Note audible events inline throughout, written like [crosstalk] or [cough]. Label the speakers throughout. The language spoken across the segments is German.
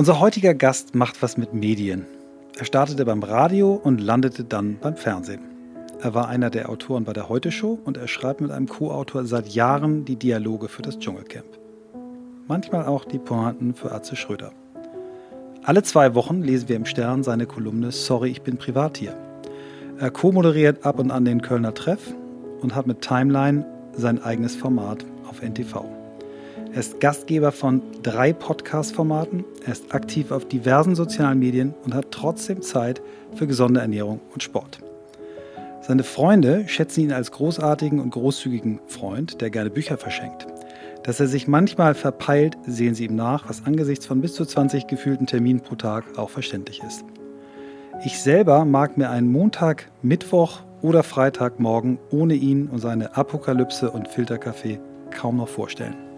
Speaker 1: Unser heutiger Gast macht was mit Medien. Er startete beim Radio und landete dann beim Fernsehen. Er war einer der Autoren bei der Heute Show und er schreibt mit einem Co-Autor seit Jahren die Dialoge für das Dschungelcamp. Manchmal auch die Pointen für Atze Schröder. Alle zwei Wochen lesen wir im Stern seine Kolumne Sorry, ich bin Privattier. Er co-moderiert ab und an den Kölner Treff und hat mit Timeline sein eigenes Format auf NTV. Er ist Gastgeber von drei Podcast-Formaten, er ist aktiv auf diversen sozialen Medien und hat trotzdem Zeit für gesunde Ernährung und Sport. Seine Freunde schätzen ihn als großartigen und großzügigen Freund, der gerne Bücher verschenkt. Dass er sich manchmal verpeilt, sehen sie ihm nach, was angesichts von bis zu 20 gefühlten Terminen pro Tag auch verständlich ist. Ich selber mag mir einen Montag, Mittwoch oder Freitagmorgen ohne ihn und seine Apokalypse und Filterkaffee kaum noch vorstellen.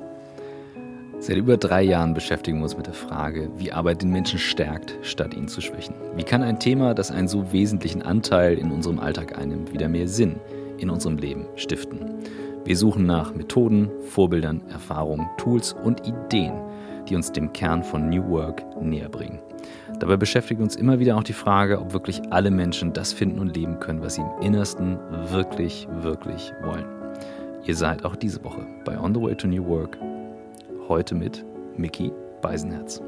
Speaker 2: Seit über drei Jahren beschäftigen wir uns mit der Frage, wie Arbeit den Menschen stärkt, statt ihn zu schwächen. Wie kann ein Thema, das einen so wesentlichen Anteil in unserem Alltag einnimmt, wieder mehr Sinn in unserem Leben stiften? Wir suchen nach Methoden, Vorbildern, Erfahrungen, Tools und Ideen, die uns dem Kern von New Work näher bringen. Dabei beschäftigt uns immer wieder auch die Frage, ob wirklich alle Menschen das finden und leben können, was sie im Innersten wirklich, wirklich wollen. Ihr seid auch diese Woche bei On the Way to New Work Heute mit Mickey Beisenherz.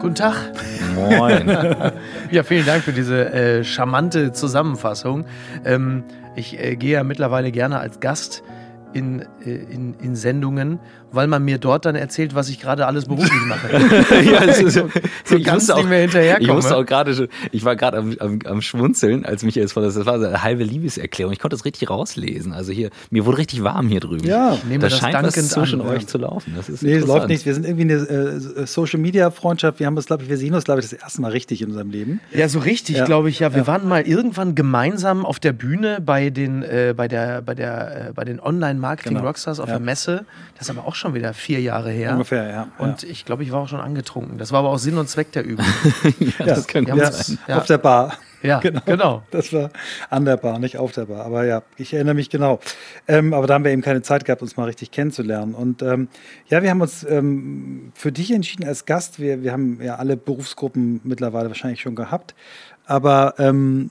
Speaker 3: Guten Tag.
Speaker 2: Moin. [laughs]
Speaker 3: ja, vielen Dank für diese äh, charmante Zusammenfassung. Ähm, ich äh, gehe ja mittlerweile gerne als Gast in, äh, in, in Sendungen, weil man mir dort dann erzählt, was ich gerade alles beruflich mache. [laughs] ja,
Speaker 2: also, [laughs] so, so ich ganz nicht mehr hinterherkommen. Ich musste auch gerade schon, ich war gerade am, am, am, Schmunzeln, als mich jetzt vor das war eine halbe Liebeserklärung. Ich konnte das richtig rauslesen. Also hier, mir wurde richtig warm hier drüben.
Speaker 1: Ja,
Speaker 2: nehmen da scheint was zwischen an, euch zu laufen. Das ist
Speaker 1: nee, es läuft nicht. Wir sind irgendwie eine äh, Social Media Freundschaft. Wir haben es, glaube ich, wir sehen uns, glaube ich, das erste Mal richtig in unserem Leben.
Speaker 3: Ja, so richtig, ja. glaube ich. Ja, wir ja. waren mal irgendwann gemeinsam auf der Bühne bei den, äh, bei der, bei der, äh, bei den Online Marketing genau. Rockstars auf ja. der Messe. Das ist aber auch schon wieder vier Jahre her.
Speaker 1: Ungefähr, ja.
Speaker 3: Und ich glaube, ich war auch schon angetrunken. Das war aber auch Sinn und Zweck der Übung. [laughs]
Speaker 1: ja, das kann gut sein. Auf der Bar.
Speaker 3: Ja, [laughs] genau. genau.
Speaker 1: Das war an der Bar, nicht auf der Bar. Aber ja, ich erinnere mich genau. Ähm, aber da haben wir eben keine Zeit gehabt, uns mal richtig kennenzulernen. Und ähm, ja, wir haben uns ähm, für dich entschieden als Gast. Wir, wir haben ja alle Berufsgruppen mittlerweile wahrscheinlich schon gehabt. Aber ähm,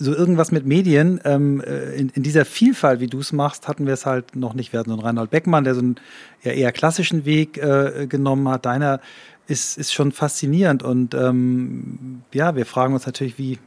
Speaker 1: so irgendwas mit Medien, ähm, äh, in, in, dieser Vielfalt, wie du es machst, hatten wir es halt noch nicht. Wir hatten so einen Reinhold Beckmann, der so einen ja, eher klassischen Weg äh, genommen hat. Deiner ist, ist schon faszinierend und ähm, ja, wir fragen uns natürlich, wie,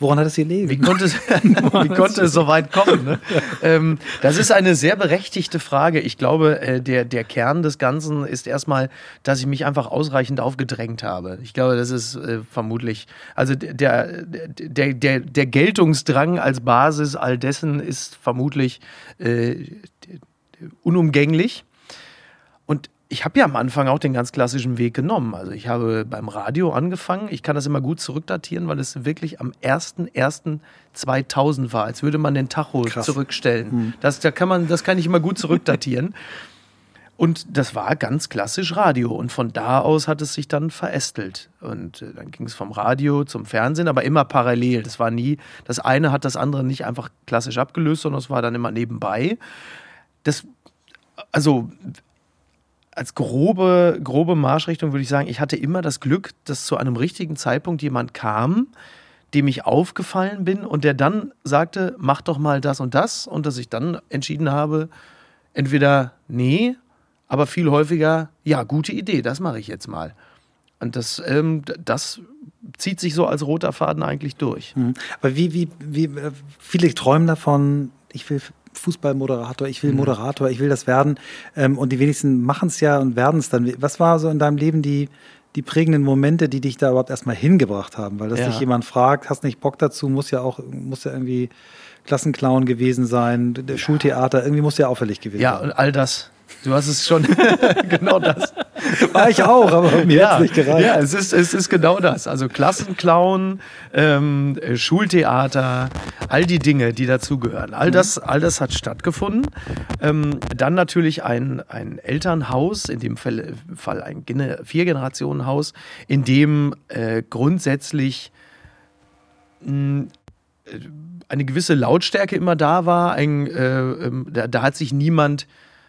Speaker 1: Woran hat es gelegen?
Speaker 3: Wie konnte es, [laughs] wie konnte es so weit kommen? Ne? [laughs] ähm, das ist eine sehr berechtigte Frage. Ich glaube, äh, der, der Kern des Ganzen ist erstmal, dass ich mich einfach ausreichend aufgedrängt habe. Ich glaube, das ist äh, vermutlich, also der, der, der, der Geltungsdrang als Basis all dessen ist vermutlich äh, unumgänglich. Und ich habe ja am Anfang auch den ganz klassischen Weg genommen. Also ich habe beim Radio angefangen. Ich kann das immer gut zurückdatieren, weil es wirklich am 01.01.2000 war, als würde man den Tacho Krass. zurückstellen. Mhm. Das, da kann man, das kann ich immer gut zurückdatieren. [laughs] Und das war ganz klassisch Radio. Und von da aus hat es sich dann verästelt. Und äh, dann ging es vom Radio zum Fernsehen, aber immer parallel. Das war nie, das eine hat das andere nicht einfach klassisch abgelöst, sondern es war dann immer nebenbei. Das, also als grobe, grobe Marschrichtung würde ich sagen, ich hatte immer das Glück, dass zu einem richtigen Zeitpunkt jemand kam, dem ich aufgefallen bin und der dann sagte, mach doch mal das und das und dass ich dann entschieden habe, entweder nee, aber viel häufiger, ja, gute Idee, das mache ich jetzt mal. Und das, ähm, das zieht sich so als roter Faden eigentlich durch.
Speaker 1: Mhm. Aber wie, wie, wie äh, viele träumen davon, ich will Fußballmoderator, ich will mhm. Moderator, ich will das werden. Ähm, und die wenigsten machen es ja und werden es dann. Was war so in deinem Leben die, die prägenden Momente, die dich da überhaupt erstmal hingebracht haben? Weil dass ja. dich jemand fragt, hast nicht Bock dazu, muss ja auch, muss ja irgendwie Klassenclown gewesen sein, der Schultheater, irgendwie muss ja auffällig gewesen
Speaker 3: ja, sein. Ja, und all das. Du hast es schon, [laughs] genau das.
Speaker 1: War ich auch, aber mir ja, hat es nicht gereicht.
Speaker 3: Ja, es ist, es ist genau das. Also Klassenclown, ähm, Schultheater, all die Dinge, die dazugehören. All das, all das hat stattgefunden. Ähm, dann natürlich ein, ein Elternhaus, in dem Fall, Fall ein Vier-Generationen-Haus, in dem äh, grundsätzlich mh, eine gewisse Lautstärke immer da war. Ein, äh, ähm, da, da, hat sich niemand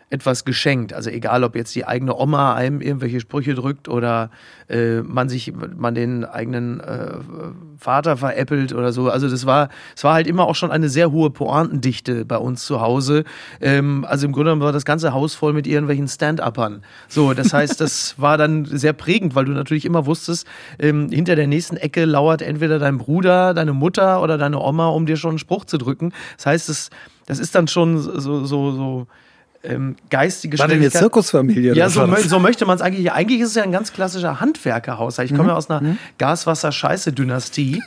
Speaker 3: etwas geschenkt. Also egal, ob jetzt die eigene Oma einem irgendwelche Sprüche drückt oder äh, man sich, man den eigenen äh, Vater veräppelt oder so. Also das war, es war halt immer auch schon eine sehr hohe Pointendichte bei uns zu Hause. Ähm, also im Grunde genommen war das ganze Haus voll mit irgendwelchen Stand-Uppern. So, das heißt, das [laughs] war dann sehr prägend, weil du natürlich immer wusstest, ähm, hinter der nächsten Ecke lauert entweder dein Bruder, deine Mutter oder deine Oma, um dir schon einen Spruch zu drücken. Das heißt, das, das ist dann schon so, so, so ähm, geistige
Speaker 1: War denn eine Zirkusfamilie?
Speaker 3: Ja, so, so, möchte man es eigentlich. Eigentlich ist es ja ein ganz klassischer Handwerkerhaushalt. Ich komme mhm. ja aus einer mhm. Gaswasser-Scheiße-Dynastie.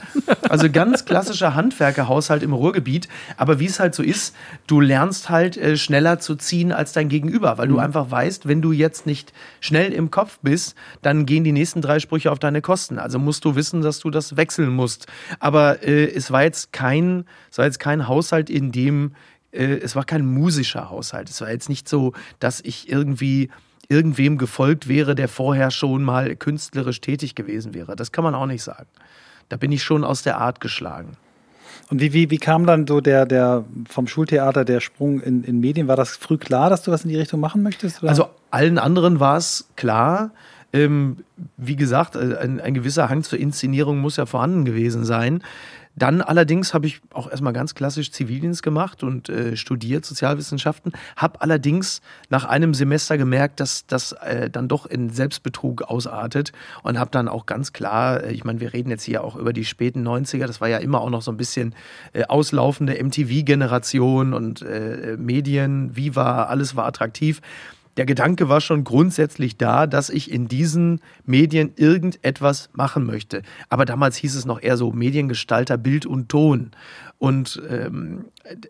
Speaker 3: Also ganz klassischer Handwerkerhaushalt im Ruhrgebiet. Aber wie es halt so ist, du lernst halt äh, schneller zu ziehen als dein Gegenüber, weil mhm. du einfach weißt, wenn du jetzt nicht schnell im Kopf bist, dann gehen die nächsten drei Sprüche auf deine Kosten. Also musst du wissen, dass du das wechseln musst. Aber äh, es war jetzt kein, es war jetzt kein Haushalt, in dem äh, es war kein musischer Haushalt. Es war jetzt nicht so, dass ich irgendwie irgendwem gefolgt wäre, der vorher schon mal künstlerisch tätig gewesen wäre. Das kann man auch nicht sagen. Da bin ich schon aus der Art geschlagen.
Speaker 1: Und wie, wie, wie kam dann so der, der vom Schultheater der Sprung in, in Medien? War das früh klar, dass du was in die Richtung machen möchtest?
Speaker 3: Oder? Also allen anderen war es klar. Ähm, wie gesagt, äh, ein, ein, gewisser Hang zur Inszenierung muss ja vorhanden gewesen sein. Dann allerdings habe ich auch erstmal ganz klassisch Zivildienst gemacht und äh, studiert Sozialwissenschaften, habe allerdings nach einem Semester gemerkt, dass das äh, dann doch in Selbstbetrug ausartet und habe dann auch ganz klar, äh, ich meine, wir reden jetzt hier auch über die späten 90er, das war ja immer auch noch so ein bisschen äh, auslaufende MTV-Generation und äh, Medien, Viva, alles war attraktiv der Gedanke war schon grundsätzlich da, dass ich in diesen Medien irgendetwas machen möchte. Aber damals hieß es noch eher so Mediengestalter, Bild und Ton. Und ähm,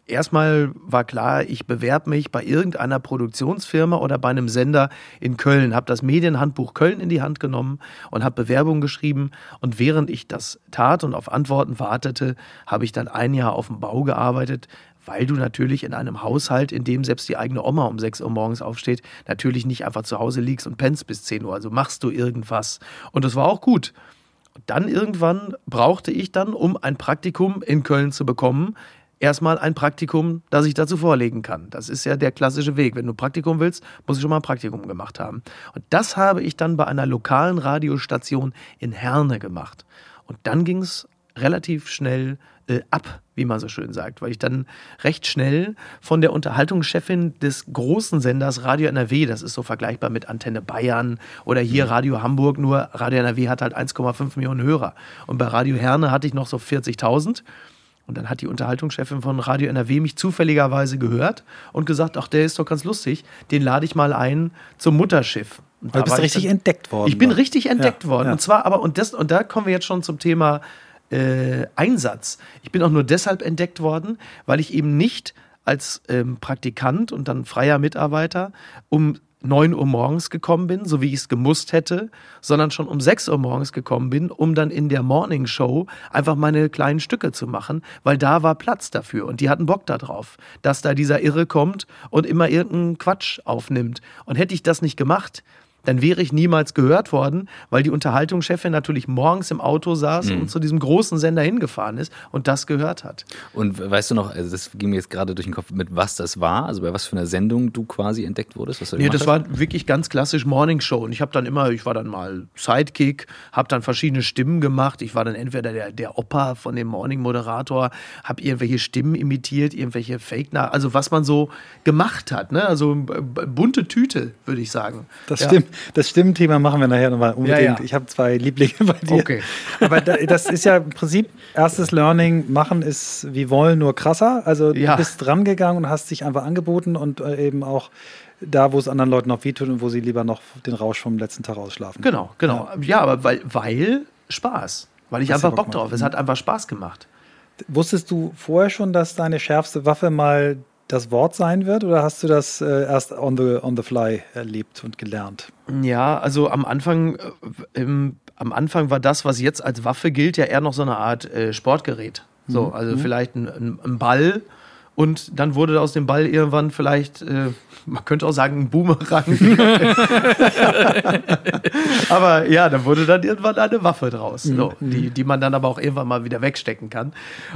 Speaker 3: erstmal war klar, ich bewerbe mich bei irgendeiner Produktionsfirma oder bei einem Sender in Köln, habe das Medienhandbuch Köln in die Hand genommen und habe Bewerbungen geschrieben. Und während ich das tat und auf Antworten wartete, habe ich dann ein Jahr auf dem Bau gearbeitet, weil du natürlich in einem Haushalt, in dem selbst die eigene Oma um 6 Uhr morgens aufsteht, natürlich nicht einfach zu Hause liegst und pennst bis 10 Uhr. Also machst du irgendwas. Und das war auch gut. dann irgendwann brauchte ich dann, um ein Praktikum in Köln zu bekommen, erstmal ein Praktikum, das ich dazu vorlegen kann. Das ist ja der klassische Weg. Wenn du Praktikum willst, musst du schon mal ein Praktikum gemacht haben. Und das habe ich dann bei einer lokalen Radiostation in Herne gemacht. Und dann ging es relativ schnell äh, ab, wie man so schön sagt, weil ich dann recht schnell von der Unterhaltungschefin des großen Senders Radio NRW, das ist so vergleichbar mit Antenne Bayern oder hier mhm. Radio Hamburg, nur Radio NRW hat halt 1,5 Millionen Hörer. Und bei Radio Herne hatte ich noch so 40.000. Und dann hat die Unterhaltungschefin von Radio NRW mich zufälligerweise gehört und gesagt, ach, der ist doch ganz lustig, den lade ich mal ein zum Mutterschiff.
Speaker 1: Und du bist richtig dann, entdeckt worden.
Speaker 3: Ich bin richtig entdeckt ja, worden. Ja. Und zwar aber, und, das, und da kommen wir jetzt schon zum Thema äh, Einsatz. Ich bin auch nur deshalb entdeckt worden, weil ich eben nicht als ähm, Praktikant und dann freier Mitarbeiter um 9 Uhr morgens gekommen bin, so wie ich es gemusst hätte, sondern schon um 6 Uhr morgens gekommen bin, um dann in der Morning Show einfach meine kleinen Stücke zu machen, weil da war Platz dafür und die hatten Bock darauf, dass da dieser Irre kommt und immer irgendeinen Quatsch aufnimmt. Und hätte ich das nicht gemacht, dann wäre ich niemals gehört worden, weil die Unterhaltungschefin natürlich morgens im Auto saß mhm. und zu diesem großen Sender hingefahren ist und das gehört hat.
Speaker 2: Und weißt du noch, also das ging mir jetzt gerade durch den Kopf, mit was das war, also bei was für einer Sendung du quasi entdeckt wurdest? Was
Speaker 3: du nee, das hast? war wirklich ganz klassisch Morning Show und ich habe dann immer, ich war dann mal Sidekick, habe dann verschiedene Stimmen gemacht. Ich war dann entweder der, der Opa von dem Morning-Moderator, habe irgendwelche Stimmen imitiert, irgendwelche Fake, also was man so gemacht hat, ne? also bunte Tüte, würde ich sagen.
Speaker 1: Das ja. stimmt das Stimmenthema machen wir nachher nochmal unbedingt. Ja, ja. Ich habe zwei Lieblinge bei dir. Okay. Aber das ist ja im Prinzip erstes Learning, machen ist wie wollen, nur krasser. Also du bist dran gegangen und hast dich einfach angeboten und äh, eben auch da, wo es anderen Leuten noch wehtut und wo sie lieber noch den Rausch vom letzten Tag ausschlafen.
Speaker 3: Genau, genau. Ja, ja aber weil, weil Spaß. Weil ich das einfach Bock drauf. Es hat einfach Spaß gemacht.
Speaker 1: Wusstest du vorher schon, dass deine schärfste Waffe mal das Wort sein wird oder hast du das äh, erst on the, on the fly erlebt und gelernt?
Speaker 3: Ja, also am Anfang, äh, im, am Anfang war das, was jetzt als Waffe gilt, ja eher noch so eine Art äh, Sportgerät. So, mhm. also mhm. vielleicht ein, ein, Ball Und dann wurde aus dem Ball irgendwann vielleicht, äh, man könnte auch sagen, ein Boomerang. [laughs] aber ja, da wurde dann irgendwann eine Waffe draus, mhm. so, die, die man dann aber auch irgendwann mal wieder wegstecken kann.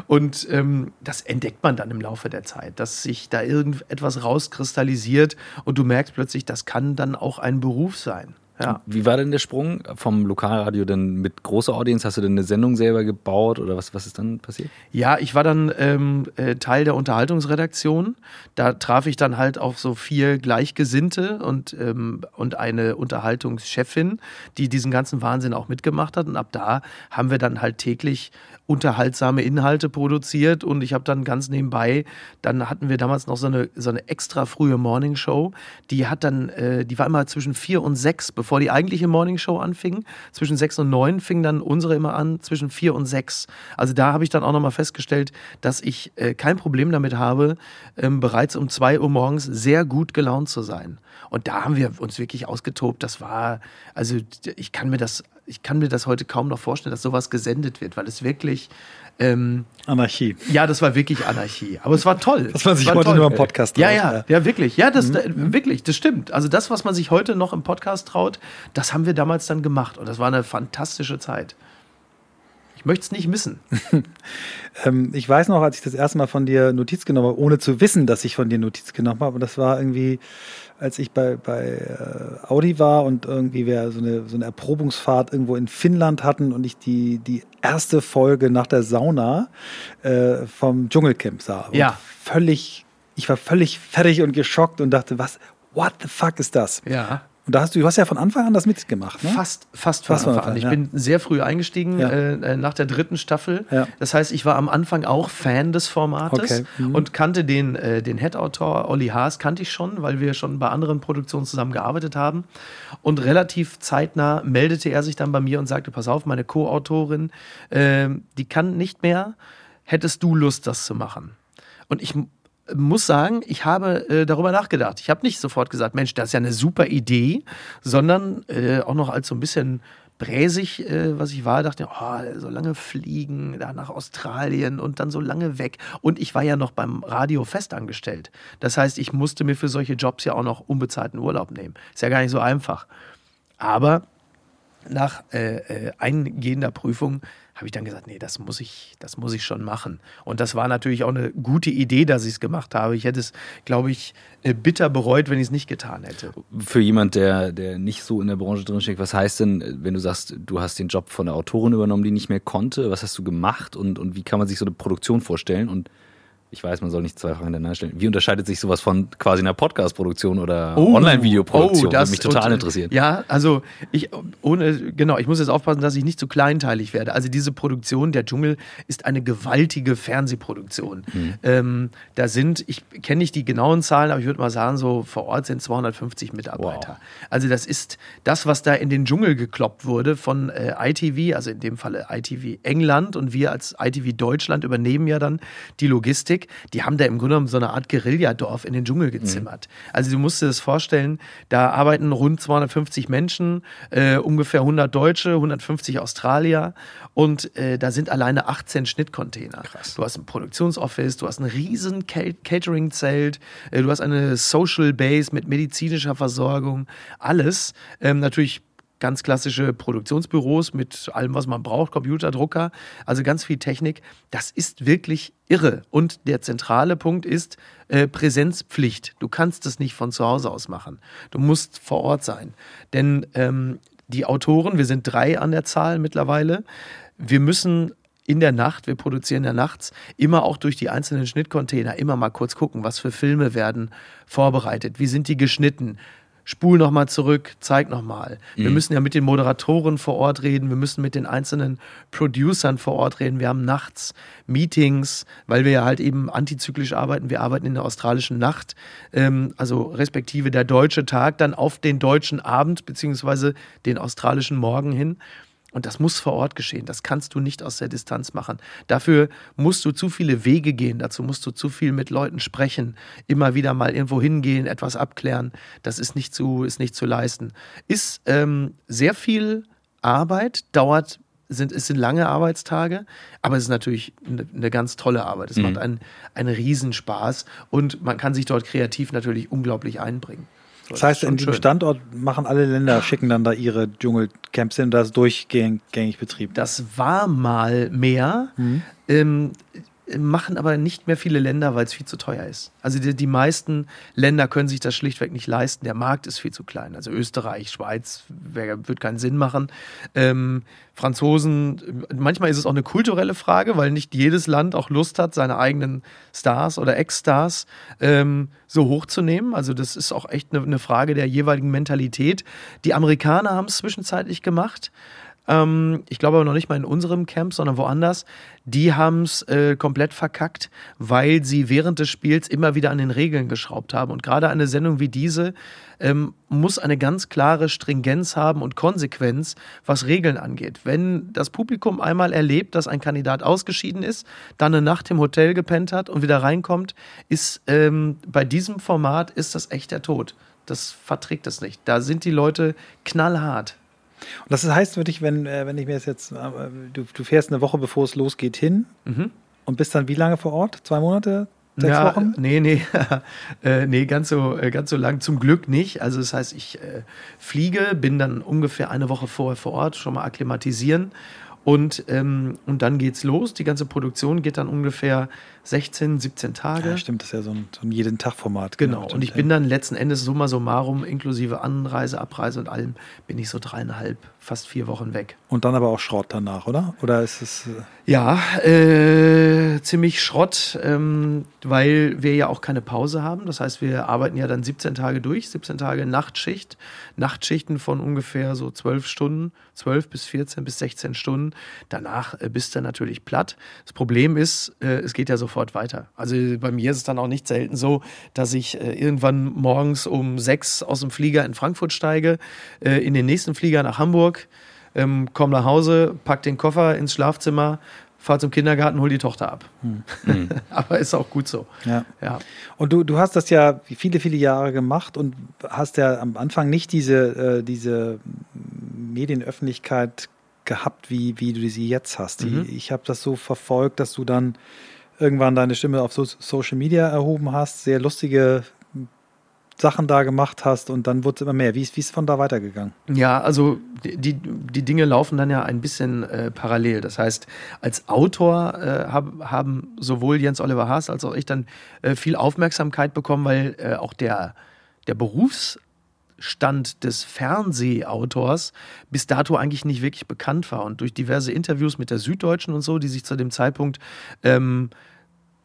Speaker 3: Und ähm, das entdeckt man dann im Laufe der Zeit, dass sich da irgendetwas rauskristallisiert und du merkst plötzlich, das kann dann auch ein Beruf sein. Ja.
Speaker 2: Wie war denn der Sprung vom Lokalradio denn mit großer Audience? Hast du denn eine Sendung selber gebaut oder was, was ist dann passiert?
Speaker 3: Ja, ich war dann ähm, äh, Teil der Unterhaltungsredaktion. Da traf ich dann halt auch so vier Gleichgesinnte und, ähm, und eine Unterhaltungschefin, die diesen ganzen Wahnsinn auch mitgemacht hat. Und ab da haben wir dann halt täglich unterhaltsame Inhalte produziert und ich habe dann ganz nebenbei, dann hatten wir damals noch so eine, so eine extra frühe Morningshow, die hat dann, äh, die war immer zwischen vier und sechs, bevor die eigentliche Morningshow anfing. Zwischen sechs und neun fing dann unsere immer an, zwischen vier und sechs. Also da habe ich dann auch nochmal festgestellt, dass ich äh, kein Problem damit habe, ähm, bereits um zwei Uhr morgens sehr gut gelaunt zu sein. Und da haben wir uns wirklich ausgetobt. Das war, also ich kann mir das ich kann mir das heute kaum noch vorstellen, dass sowas gesendet wird, weil es wirklich
Speaker 1: ähm, Anarchie.
Speaker 3: Ja, das war wirklich Anarchie. Aber es war toll.
Speaker 1: Was man sich heute toll. nur im Podcast
Speaker 3: traut. Ja, ja, ja, wirklich. Ja, das, mhm. wirklich, das stimmt. Also das, was man sich heute noch im Podcast traut, das haben wir damals dann gemacht. Und das war eine fantastische Zeit. Ich möchte es nicht missen. [laughs]
Speaker 1: ähm, ich weiß noch, als ich das erste Mal von dir Notiz genommen habe, ohne zu wissen, dass ich von dir Notiz genommen habe. Und das war irgendwie als ich bei, bei äh, Audi war und irgendwie wir so eine, so eine Erprobungsfahrt irgendwo in Finnland hatten und ich die, die erste Folge nach der Sauna äh, vom Dschungelcamp sah. Und
Speaker 3: ja.
Speaker 1: Völlig, ich war völlig fertig und geschockt und dachte, was, what the fuck ist das?
Speaker 3: Ja.
Speaker 1: Und da hast du, du hast ja von Anfang an das mitgemacht, ne?
Speaker 3: Fast, fast von fast Anfang an. Ich ja. bin sehr früh eingestiegen, ja. äh, äh nach der dritten Staffel. Ja. Das heißt, ich war am Anfang auch Fan des Formates okay. mhm. und kannte den, äh, den Head-Autor Olli Haas, kannte ich schon, weil wir schon bei anderen Produktionen zusammen gearbeitet haben. Und relativ zeitnah meldete er sich dann bei mir und sagte, pass auf, meine Co-Autorin, äh, die kann nicht mehr. Hättest du Lust, das zu machen? Und ich muss sagen, ich habe äh, darüber nachgedacht. Ich habe nicht sofort gesagt, Mensch, das ist ja eine super Idee, sondern äh, auch noch als so ein bisschen bräsig, äh, was ich war, dachte, oh, so lange fliegen, da nach Australien und dann so lange weg. Und ich war ja noch beim Radio festangestellt. Das heißt, ich musste mir für solche Jobs ja auch noch unbezahlten Urlaub nehmen. Ist ja gar nicht so einfach. Aber nach äh, äh, eingehender Prüfung habe ich dann gesagt, nee, das muss ich, das muss ich schon machen. Und das war natürlich auch eine gute Idee, dass ich es gemacht habe. Ich hätte es, glaube ich, äh, bitter bereut, wenn ich es nicht getan hätte.
Speaker 2: Für jemand, der, der nicht so in der Branche drinsteckt, was heißt denn, wenn du sagst, du hast den Job von der Autorin übernommen, die nicht mehr konnte? Was hast du gemacht und, und wie kann man sich so eine Produktion vorstellen? Und ich weiß, man soll nicht zwei Fragen danach stellen. Wie unterscheidet sich sowas von quasi einer Podcast-Produktion oder oh, Online-Videoproduktion? Oh, das würde mich total und, interessieren.
Speaker 3: Ja, also ich ohne genau, ich muss jetzt aufpassen, dass ich nicht zu kleinteilig werde. Also diese Produktion, der Dschungel, ist eine gewaltige Fernsehproduktion. Hm. Ähm, da sind, ich kenne nicht die genauen Zahlen, aber ich würde mal sagen, so vor Ort sind 250 Mitarbeiter. Wow. Also das ist das, was da in den Dschungel gekloppt wurde von äh, ITV, also in dem Falle ITV England und wir als ITV Deutschland übernehmen ja dann die Logistik. Weg, die haben da im Grunde genommen so eine Art Guerilladorf in den Dschungel gezimmert. Mhm. Also du musst dir das vorstellen, da arbeiten rund 250 Menschen, äh, ungefähr 100 Deutsche, 150 Australier und äh, da sind alleine 18 Schnittcontainer. Krass. Du hast ein Produktionsoffice, du hast ein riesen Catering-Zelt, äh, du hast eine Social Base mit medizinischer Versorgung, alles. Ähm, natürlich ganz klassische Produktionsbüros mit allem, was man braucht, Computerdrucker, also ganz viel Technik. Das ist wirklich irre. Und der zentrale Punkt ist äh, Präsenzpflicht. Du kannst es nicht von zu Hause aus machen. Du musst vor Ort sein. Denn ähm, die Autoren, wir sind drei an der Zahl mittlerweile, wir müssen in der Nacht, wir produzieren ja nachts, immer auch durch die einzelnen Schnittcontainer immer mal kurz gucken, was für Filme werden vorbereitet, wie sind die geschnitten, spul nochmal zurück, zeig nochmal. Mhm. Wir müssen ja mit den Moderatoren vor Ort reden, wir müssen mit den einzelnen Producern vor Ort reden. Wir haben nachts Meetings, weil wir ja halt eben antizyklisch arbeiten. Wir arbeiten in der australischen Nacht, ähm, also respektive der deutsche Tag dann auf den deutschen Abend beziehungsweise den australischen Morgen hin. Und das muss vor Ort geschehen. Das kannst du nicht aus der Distanz machen. Dafür musst du zu viele Wege gehen. Dazu musst du zu viel mit Leuten sprechen. Immer wieder mal irgendwo hingehen, etwas abklären. Das ist nicht zu, ist nicht zu leisten. Ist ähm, sehr viel Arbeit, dauert sind, es sind lange Arbeitstage, aber es ist natürlich eine, eine ganz tolle Arbeit. Es mhm. macht einen, einen Riesenspaß und man kann sich dort kreativ natürlich unglaublich einbringen.
Speaker 1: So, das heißt, das in diesem Standort machen alle Länder, schicken dann da ihre Dschungelcamps hin und das ist durchgängig Betrieb.
Speaker 3: Das war mal mehr. Mhm. Ähm, machen aber nicht mehr viele Länder, weil es viel zu teuer ist. Also die, die, meisten Länder können sich das schlichtweg nicht leisten. Der Markt ist viel zu klein. Also Österreich, Schweiz wär, wird keinen Sinn machen. Ähm, Franzosen, manchmal ist es auch eine kulturelle Frage, weil nicht jedes Land auch Lust hat, seine eigenen Stars oder Ex-Stars ähm, so hochzunehmen. Also das ist auch echt eine, eine Frage der jeweiligen Mentalität. Die Amerikaner haben es zwischenzeitlich gemacht ähm, ich glaube aber noch nicht mal in unserem Camp, sondern woanders, die haben es äh, komplett verkackt, weil sie während des Spiels immer wieder an den Regeln geschraubt haben. Und gerade eine Sendung wie diese ähm, muss eine ganz klare Stringenz haben und Konsequenz, was Regeln angeht. Wenn das Publikum einmal erlebt, dass ein Kandidat ausgeschieden ist, dann eine Nacht im Hotel gepennt hat und wieder reinkommt, ist ähm, bei diesem Format ist das echt der Tod. Das verträgt es nicht. Da sind die Leute knallhart.
Speaker 1: Und das heißt für dich, wenn, äh, wenn ich mir das jetzt, äh, du, du fährst eine Woche bevor es losgeht hin mhm. und bist dann wie lange vor Ort? Zwei Monate? Sechs ja, Wochen?
Speaker 3: Nee, nee, [laughs] äh, nee, ganz so, äh, ganz so lang zum Glück nicht. Also das heißt, ich äh, fliege, bin dann ungefähr eine Woche vorher vor Ort, schon mal akklimatisieren und, ähm, und dann geht's los. Die ganze Produktion geht dann ungefähr 16, 17 Tage. Ja,
Speaker 1: stimmt, das ist ja so ein, so ein Jeden-Tag-Format.
Speaker 3: Genau, genau und ich bin dann letzten Endes summa summarum, inklusive Anreise, Abreise und allem, bin ich so dreieinhalb, fast vier Wochen weg.
Speaker 1: Und dann aber auch Schrott danach, oder? Oder ist es.
Speaker 3: Äh ja, äh, ziemlich Schrott, ähm, weil wir ja auch keine Pause haben. Das heißt, wir arbeiten ja dann 17 Tage durch, 17 Tage Nachtschicht. Nachtschichten von ungefähr so 12 Stunden, 12 bis 14 bis 16 Stunden. Danach äh, bist du natürlich platt. Das Problem ist, äh, es geht ja so sofort weiter. Also bei mir ist es dann auch nicht selten so, dass ich äh, irgendwann morgens um sechs aus dem Flieger in Frankfurt steige, in den nächsten Flieger nach Hamburg, ähm, komme nach Hause, pack den Koffer ins Schlafzimmer, fahr zum Kindergarten, hol die Tochter ab. Hm. [laughs] Aber ist auch gut so.
Speaker 1: Ja. ja. Und du, du hast das ja viele, viele Jahre gemacht und hast ja am Anfang nicht diese, äh, diese Medienöffentlichkeit gehabt, wie, wie du sie jetzt hast. Mhm. Ich, ich habe das so verfolgt, dass du dann irgendwann deine Stimme auf so Social Media erhoben hast, sehr lustige Sachen da gemacht hast und dann wurde es immer mehr. Wie ist es von da weitergegangen?
Speaker 3: Ja, also die, die Dinge laufen dann ja ein bisschen äh, parallel. Das heißt, als Autor äh, hab, haben sowohl Jens Oliver Haas als auch ich dann äh, viel Aufmerksamkeit bekommen, weil äh, auch der, der Berufsstand des Fernsehautors bis dato eigentlich nicht wirklich bekannt war. Und durch diverse Interviews mit der Süddeutschen und so, die sich zu dem Zeitpunkt ähm,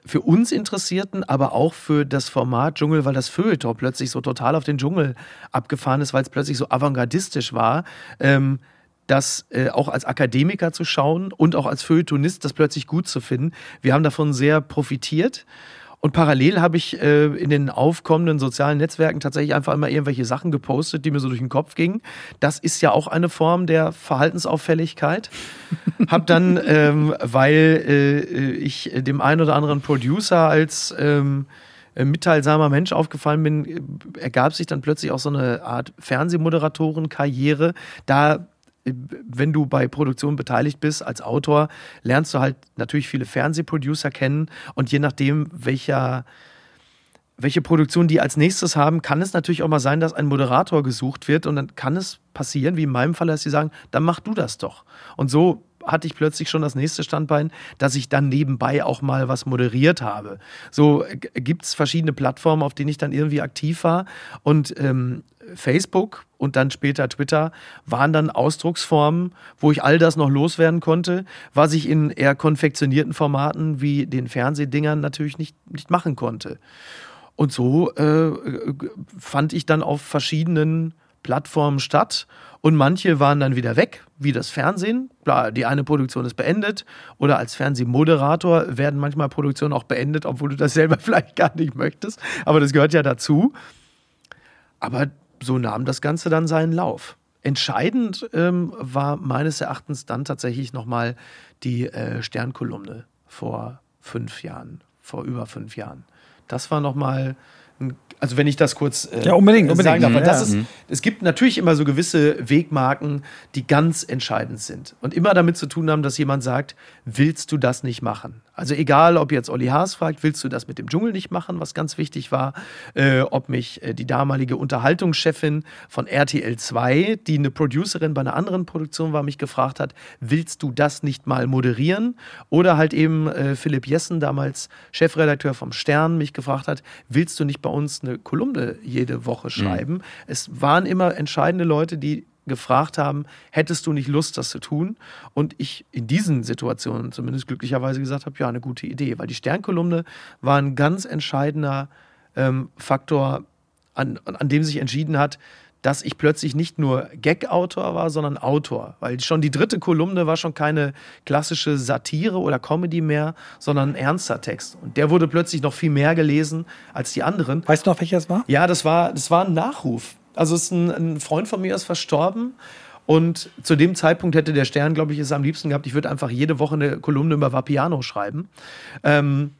Speaker 3: für uns Interessierten, aber auch für das Format Dschungel, weil das Feuilleton plötzlich so total auf den Dschungel abgefahren ist, weil es plötzlich so avantgardistisch war. Ähm, das äh, auch als Akademiker zu schauen und auch als Feuilletonist das plötzlich gut zu finden. Wir haben davon sehr profitiert. Und parallel habe ich äh, in den aufkommenden sozialen Netzwerken tatsächlich einfach immer irgendwelche Sachen gepostet, die mir so durch den Kopf gingen. Das ist ja auch eine Form der Verhaltensauffälligkeit. [laughs] hab dann, ähm, weil äh, ich dem einen oder anderen Producer als ähm, mitteilsamer Mensch aufgefallen bin, ergab sich dann plötzlich auch so eine Art Fernsehmoderatorenkarriere. Da wenn du bei Produktionen beteiligt bist als Autor, lernst du halt natürlich viele Fernsehproducer kennen und je nachdem, welcher welche Produktion die als nächstes haben, kann es natürlich auch mal sein, dass ein Moderator gesucht wird und dann kann es passieren, wie in meinem Fall, dass sie sagen, dann mach du das doch. Und so hatte ich plötzlich schon das nächste Standbein, dass ich dann nebenbei auch mal was moderiert habe. So gibt es verschiedene Plattformen, auf denen ich dann irgendwie aktiv war und ähm, Facebook und dann später Twitter waren dann Ausdrucksformen, wo ich all das noch loswerden konnte, was ich in eher konfektionierten Formaten wie den Fernsehdingern natürlich nicht, nicht machen konnte. Und so äh, fand ich dann auf verschiedenen Plattformen statt und manche waren dann wieder weg, wie das Fernsehen. Klar, die eine Produktion ist beendet oder als Fernsehmoderator werden manchmal Produktionen auch beendet, obwohl du das selber [laughs] vielleicht gar nicht möchtest. Aber das gehört ja dazu. Aber so nahm das Ganze dann seinen Lauf. Entscheidend ähm, war meines Erachtens dann tatsächlich nochmal die äh, Sternkolumne vor fünf Jahren, vor über fünf Jahren. Das war nochmal ein also wenn ich das kurz
Speaker 1: äh, ja, unbedingt, unbedingt.
Speaker 3: sagen darf, ja. das ist, es gibt natürlich immer so gewisse Wegmarken, die ganz entscheidend sind und immer damit zu tun haben, dass jemand sagt, willst du das nicht machen? Also egal, ob jetzt Olli Haas fragt, willst du das mit dem Dschungel nicht machen, was ganz wichtig war, äh, ob mich äh, die damalige Unterhaltungschefin von RTL 2, die eine Producerin bei einer anderen Produktion war, mich gefragt hat, willst du das nicht mal moderieren? Oder halt eben äh, Philipp Jessen, damals Chefredakteur vom Stern, mich gefragt hat, willst du nicht bei uns eine Kolumne jede Woche mhm. schreiben? Mhm. Es waren immer entscheidende Leute, die gefragt haben, hättest du nicht Lust, das zu tun? Und ich in diesen Situationen zumindest glücklicherweise gesagt habe, ja, eine gute Idee, weil die Sternkolumne war ein ganz entscheidender ähm, Faktor, an, an dem sich entschieden hat, dass ich plötzlich nicht nur Gag-Autor war, sondern Autor. Weil schon die dritte Kolumne war schon keine klassische Satire oder Comedy mehr, sondern ein ernster Text. Und der wurde plötzlich noch viel mehr gelesen als die anderen.
Speaker 1: Weißt du noch, welcher es war?
Speaker 3: Ja, das war, das war ein Nachruf. Also ist ein, ein Freund von mir ist verstorben. Und zu dem Zeitpunkt hätte der Stern, glaube ich, es am liebsten gehabt, ich würde einfach jede Woche eine Kolumne über Vapiano schreiben. Ähm,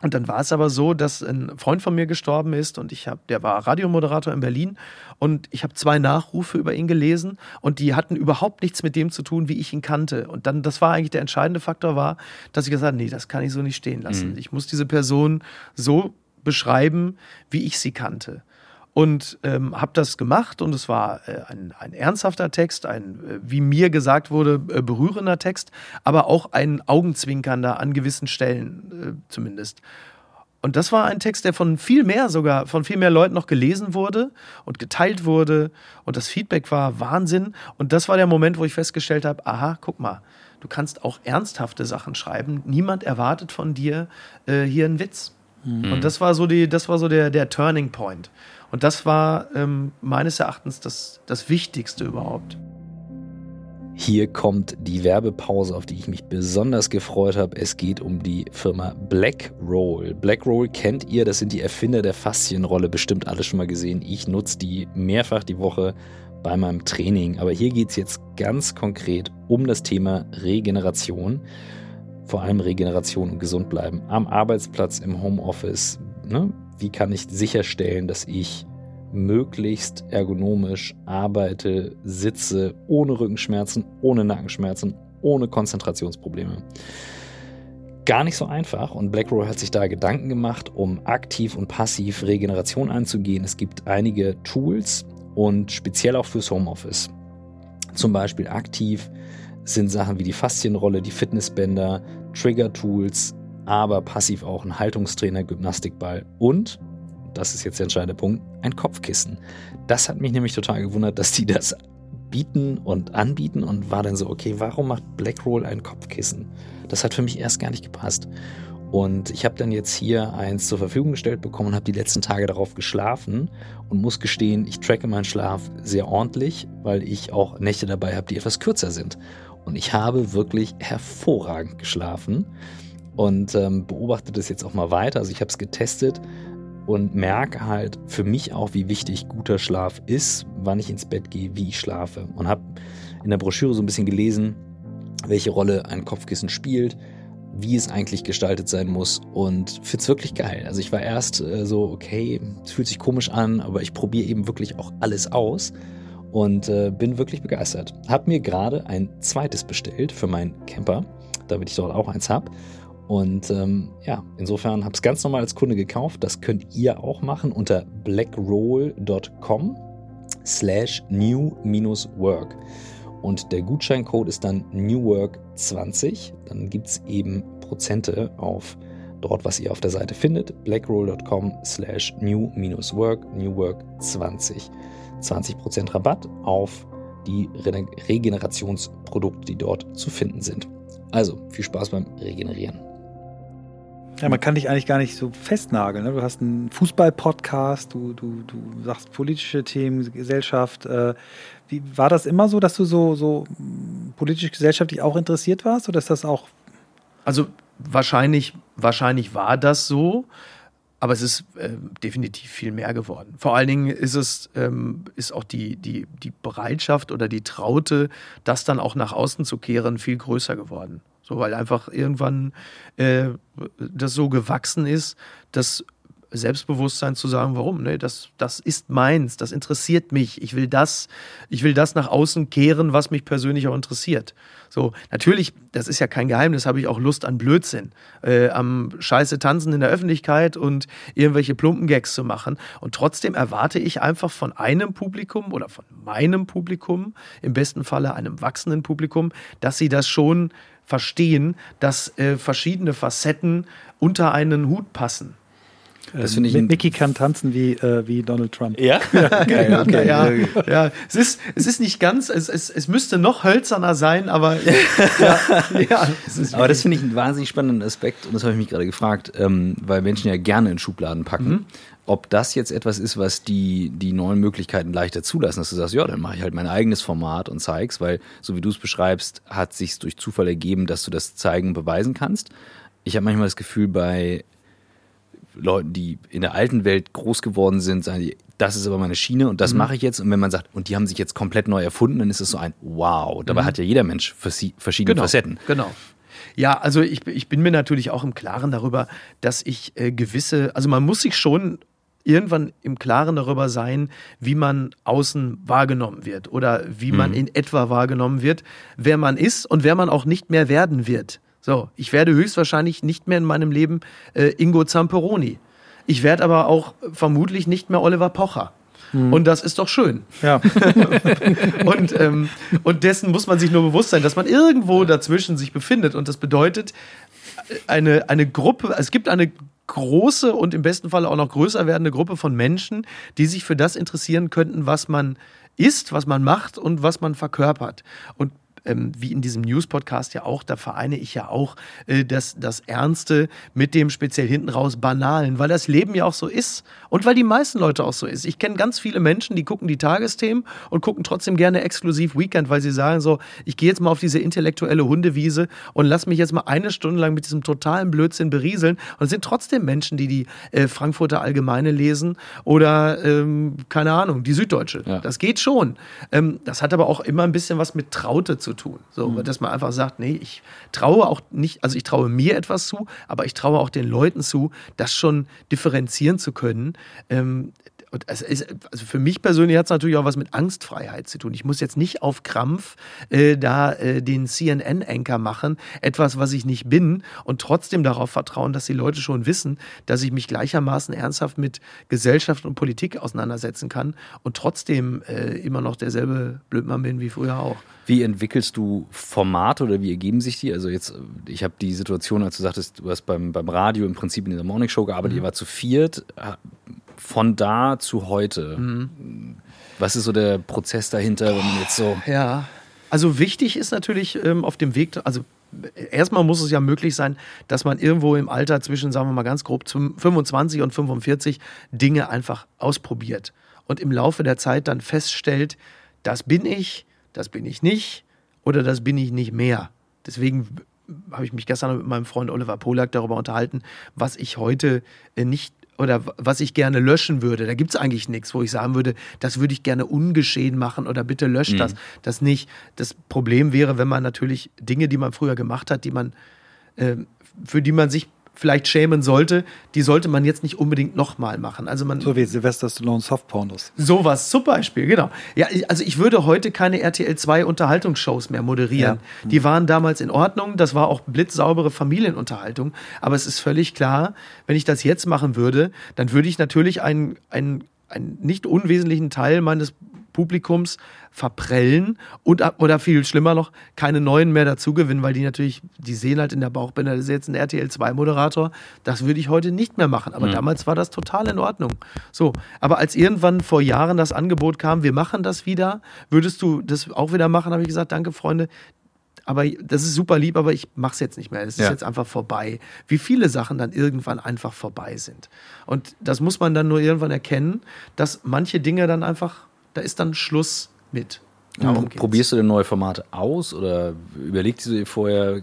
Speaker 3: und dann war es aber so, dass ein Freund von mir gestorben ist und ich habe, der war Radiomoderator in Berlin und ich habe zwei Nachrufe über ihn gelesen und die hatten überhaupt nichts mit dem zu tun, wie ich ihn kannte. Und dann, das war eigentlich der entscheidende Faktor, war, dass ich gesagt habe, nee, das kann ich so nicht stehen lassen. Mhm. Ich muss diese Person so beschreiben, wie ich sie kannte und ähm, habe das gemacht und es war äh, ein, ein, ernsthafter Text, ein, äh, wie mir gesagt wurde, äh, berührender Text, aber auch ein augenzwinkernder an gewissen Stellen äh, zumindest. Und das war ein Text, der von viel mehr sogar, von viel mehr Leuten noch gelesen wurde und geteilt wurde und das Feedback war Wahnsinn. Und das war der Moment, wo ich festgestellt habe, aha, guck mal, du kannst auch ernsthafte Sachen schreiben. Niemand erwartet von dir äh, hier einen Witz. Mhm. Und das war so die, das war so der, der Turning Point. Und das war ähm, meines Erachtens das, das Wichtigste überhaupt.
Speaker 2: Hier kommt die Werbepause, auf die ich mich besonders gefreut habe. Es geht um die Firma Blackroll. Blackroll kennt ihr, das sind die Erfinder der Faszienrolle, bestimmt alle schon mal gesehen. Ich nutze die mehrfach die Woche bei meinem Training. Aber hier geht es jetzt ganz konkret um das Thema Regeneration. Vor allem Regeneration und gesund bleiben am Arbeitsplatz, im Homeoffice. Ne? Wie kann ich sicherstellen, dass ich möglichst ergonomisch arbeite, sitze, ohne Rückenschmerzen, ohne Nackenschmerzen, ohne Konzentrationsprobleme. Gar nicht so einfach und BlackRoll hat sich da Gedanken gemacht, um aktiv und passiv Regeneration anzugehen. Es gibt einige Tools und speziell auch fürs Homeoffice. Zum Beispiel aktiv sind Sachen wie die Faszienrolle, die Fitnessbänder, Trigger-Tools, aber passiv auch ein Haltungstrainer, Gymnastikball und, das ist jetzt der entscheidende Punkt, ein Kopfkissen. Das hat mich nämlich total gewundert, dass die das bieten und anbieten und war dann so, okay, warum macht Blackroll ein Kopfkissen? Das hat für mich erst gar nicht gepasst. Und ich habe dann jetzt hier eins zur Verfügung gestellt bekommen und habe die letzten Tage darauf geschlafen und muss gestehen, ich tracke meinen Schlaf sehr ordentlich, weil ich auch Nächte dabei habe, die etwas kürzer sind. Und ich habe wirklich hervorragend geschlafen und ähm, beobachte das jetzt auch mal weiter. Also ich habe es getestet und merke halt für mich auch, wie wichtig guter Schlaf ist, wann ich ins Bett gehe, wie ich schlafe. Und habe in der Broschüre so ein bisschen gelesen, welche Rolle ein Kopfkissen spielt, wie es eigentlich gestaltet sein muss und finde es wirklich geil. Also ich war erst äh, so, okay, es fühlt sich komisch an, aber ich probiere eben wirklich auch alles aus und äh, bin wirklich begeistert. Hab mir gerade ein zweites bestellt für meinen Camper, damit ich dort auch eins habe und ähm, ja, insofern habe es ganz normal als Kunde gekauft. Das könnt ihr auch machen unter blackroll.com slash new-work. Und der Gutscheincode ist dann newwork20. Dann gibt es eben Prozente auf dort, was ihr auf der Seite findet. blackroll.com slash new-work, newwork20. 20% Rabatt auf die Regenerationsprodukte, die dort zu finden sind. Also viel Spaß beim Regenerieren.
Speaker 1: Ja, man kann dich eigentlich gar nicht so festnageln. Ne? Du hast einen Fußball-Podcast, du, du, du sagst politische Themen, Gesellschaft. Äh, wie, war das immer so, dass du so, so politisch gesellschaftlich auch interessiert warst? Oder ist das auch.
Speaker 3: Also wahrscheinlich, wahrscheinlich war das so, aber es ist äh, definitiv viel mehr geworden. Vor allen Dingen ist es, ähm, ist auch die, die, die Bereitschaft oder die Traute, das dann auch nach außen zu kehren, viel größer geworden. So, weil einfach irgendwann äh, das so gewachsen ist, dass Selbstbewusstsein zu sagen, warum? Ne, das, das ist meins, das interessiert mich. Ich will das, ich will das nach außen kehren, was mich persönlich auch interessiert. So, natürlich, das ist ja kein Geheimnis, habe ich auch Lust an Blödsinn. Äh, am Scheiße tanzen in der Öffentlichkeit und irgendwelche plumpen Gags zu machen. Und trotzdem erwarte ich einfach von einem Publikum oder von meinem Publikum, im besten Falle einem wachsenden Publikum, dass sie das schon verstehen, dass äh, verschiedene Facetten unter einen Hut passen.
Speaker 1: Das finde ich. Mickey kann tanzen wie, äh, wie Donald Trump.
Speaker 3: Ja? [laughs] ja, [laughs] geil, okay. ja, ja. Es, ist, es ist nicht ganz, es, es, es müsste noch hölzerner sein, aber [laughs] ja,
Speaker 2: ja Aber das finde ich einen wahnsinnig spannenden Aspekt und das habe ich mich gerade gefragt, ähm, weil Menschen ja gerne in Schubladen packen. Mhm. Ob das jetzt etwas ist, was die, die neuen Möglichkeiten leichter zulassen, dass du sagst, ja, dann mache ich halt mein eigenes Format und zeig's, weil so wie du es beschreibst, hat sich durch Zufall ergeben, dass du das zeigen und beweisen kannst. Ich habe manchmal das Gefühl, bei Leuten, die in der alten Welt groß geworden sind, sagen die, das ist aber meine Schiene und das mhm. mache ich jetzt. Und wenn man sagt, und die haben sich jetzt komplett neu erfunden, dann ist es so ein Wow. Dabei mhm. hat ja jeder Mensch verschiedene
Speaker 3: genau,
Speaker 2: Facetten.
Speaker 3: Genau. Ja, also ich, ich bin mir natürlich auch im Klaren darüber, dass ich äh, gewisse, also man muss sich schon irgendwann im Klaren darüber sein, wie man außen wahrgenommen wird oder wie man mhm. in etwa wahrgenommen wird, wer man ist und wer man auch nicht mehr werden wird. So, ich werde höchstwahrscheinlich nicht mehr in meinem Leben äh, Ingo Zamperoni. Ich werde aber auch vermutlich nicht mehr Oliver Pocher. Hm. Und das ist doch schön.
Speaker 1: Ja. [laughs]
Speaker 3: und, ähm, und dessen muss man sich nur bewusst sein, dass man irgendwo dazwischen sich befindet. Und das bedeutet, eine, eine Gruppe, es gibt eine große und im besten Fall auch noch größer werdende Gruppe von Menschen, die sich für das interessieren könnten, was man ist, was man macht und was man verkörpert. Und ähm, wie in diesem News-Podcast ja auch, da vereine ich ja auch äh, das, das Ernste mit dem speziell hinten raus Banalen, weil das Leben ja auch so ist und weil die meisten Leute auch so ist. Ich kenne ganz viele Menschen, die gucken die Tagesthemen und gucken trotzdem gerne exklusiv Weekend, weil sie sagen so, ich gehe jetzt mal auf diese intellektuelle Hundewiese und lass mich jetzt mal eine Stunde lang mit diesem totalen Blödsinn berieseln und es sind trotzdem Menschen, die die äh, Frankfurter Allgemeine lesen oder ähm, keine Ahnung, die Süddeutsche. Ja. Das geht schon. Ähm, das hat aber auch immer ein bisschen was mit Traute zu tun. So, mhm. dass man einfach sagt, nee, ich traue auch nicht, also ich traue mir etwas zu, aber ich traue auch den Leuten zu, das schon differenzieren zu können. Ähm, und es ist, also für mich persönlich hat es natürlich auch was mit Angstfreiheit zu tun. Ich muss jetzt nicht auf Krampf äh, da äh, den CNN-Anchor machen, etwas, was ich nicht bin, und trotzdem darauf vertrauen, dass die Leute schon wissen, dass ich mich gleichermaßen ernsthaft mit Gesellschaft und Politik auseinandersetzen kann und trotzdem äh, immer noch derselbe Blödmann bin wie früher auch.
Speaker 2: Wie entwickelst du Formate oder wie ergeben sich die? Also jetzt, ich habe die Situation, als du sagtest, du hast beim, beim Radio im Prinzip in dieser Morning Show gearbeitet, mhm. ihr war zu viert. Von da zu heute, mhm. was ist so der Prozess dahinter, wenn man jetzt so...
Speaker 3: Ja, also wichtig ist natürlich ähm, auf dem Weg, also erstmal muss es ja möglich sein, dass man irgendwo im Alter zwischen, sagen wir mal ganz grob, 25 und 45 Dinge einfach ausprobiert und im Laufe der Zeit dann feststellt, das bin ich, das bin ich nicht oder das bin ich nicht mehr. Deswegen habe ich mich gestern mit meinem Freund Oliver Polak darüber unterhalten, was ich heute äh, nicht oder was ich gerne löschen würde. Da gibt es eigentlich nichts, wo ich sagen würde, das würde ich gerne ungeschehen machen oder bitte löscht mhm. das. Das nicht. Das Problem wäre, wenn man natürlich Dinge, die man früher gemacht hat, die man, äh, für die man sich vielleicht schämen sollte, die sollte man jetzt nicht unbedingt nochmal machen. Also man,
Speaker 1: so wie Sylvester Stallone Softpornos.
Speaker 3: Sowas zum Beispiel, genau. Ja, also ich würde heute keine RTL 2 Unterhaltungsshows mehr moderieren. Ja. Die waren damals in Ordnung, das war auch blitzsaubere Familienunterhaltung, aber es ist völlig klar, wenn ich das jetzt machen würde, dann würde ich natürlich einen, einen, einen nicht unwesentlichen Teil meines Publikums verprellen und oder viel schlimmer noch, keine neuen mehr dazugewinnen, weil die natürlich, die sehen halt in der Bauchbinde, das ist jetzt ein RTL 2-Moderator, das würde ich heute nicht mehr machen. Aber mhm. damals war das total in Ordnung. So, aber als irgendwann vor Jahren das Angebot kam, wir machen das wieder, würdest du das auch wieder machen, habe ich gesagt, danke Freunde, aber das ist super lieb, aber ich mache es jetzt nicht mehr. Es ja. ist jetzt einfach vorbei. Wie viele Sachen dann irgendwann einfach vorbei sind. Und das muss man dann nur irgendwann erkennen, dass manche Dinge dann einfach da ist dann Schluss mit.
Speaker 2: Darum Probierst du denn neue Formate aus oder überlegst du dir vorher,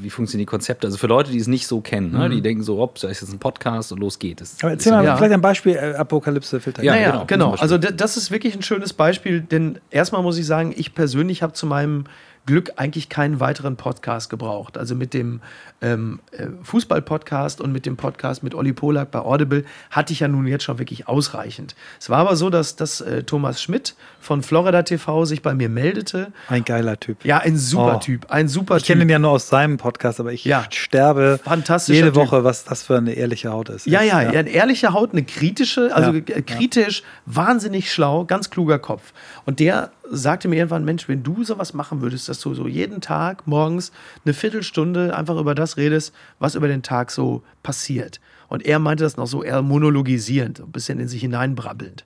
Speaker 2: wie funktionieren die Konzepte? Also für Leute, die es nicht so kennen, ne? die mhm. denken so, ob da ist jetzt ein Podcast und los geht.
Speaker 1: Das, Aber erzähl mal ja. vielleicht ein Beispiel, äh, Apokalypse Filter.
Speaker 3: Ja, ja genau. genau. Also das ist wirklich ein schönes Beispiel, denn erstmal muss ich sagen, ich persönlich habe zu meinem Glück eigentlich keinen weiteren Podcast gebraucht. Also mit dem ähm, äh, Fußball-Podcast und mit dem Podcast mit Olli Polak bei Audible hatte ich ja nun jetzt schon wirklich ausreichend. Es war aber so, dass, dass äh, Thomas Schmidt von Florida TV sich bei mir meldete.
Speaker 1: Ein geiler Typ.
Speaker 3: Ja, ein super oh. Typ. Ein super
Speaker 1: ich kenne ihn ja nur aus seinem Podcast, aber ich ja. sterbe jede typ. Woche, was das für eine ehrliche Haut ist.
Speaker 3: Ja, ja, ja, ja eine ehrliche Haut, eine kritische, also ja. kritisch, wahnsinnig schlau, ganz kluger Kopf. Und der sagte mir irgendwann, Mensch, wenn du sowas machen würdest, dass du so jeden Tag morgens eine Viertelstunde einfach über das redest, was über den Tag so passiert. Und er meinte das noch so eher monologisierend, ein bisschen in sich hineinbrabbelnd.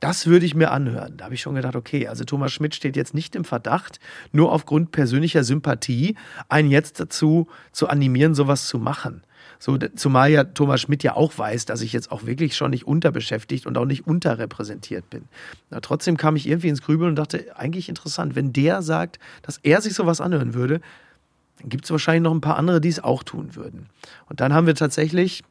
Speaker 3: Das würde ich mir anhören. Da habe ich schon gedacht, okay, also Thomas Schmidt steht jetzt nicht im Verdacht, nur aufgrund persönlicher Sympathie einen jetzt dazu zu animieren, sowas zu machen. So, zumal ja Thomas Schmidt ja auch weiß, dass ich jetzt auch wirklich schon nicht unterbeschäftigt und auch nicht unterrepräsentiert bin. Na, trotzdem kam ich irgendwie ins Grübeln und dachte, eigentlich interessant, wenn der sagt, dass er sich sowas anhören würde, dann gibt es wahrscheinlich noch ein paar andere, die es auch tun würden. Und dann haben wir tatsächlich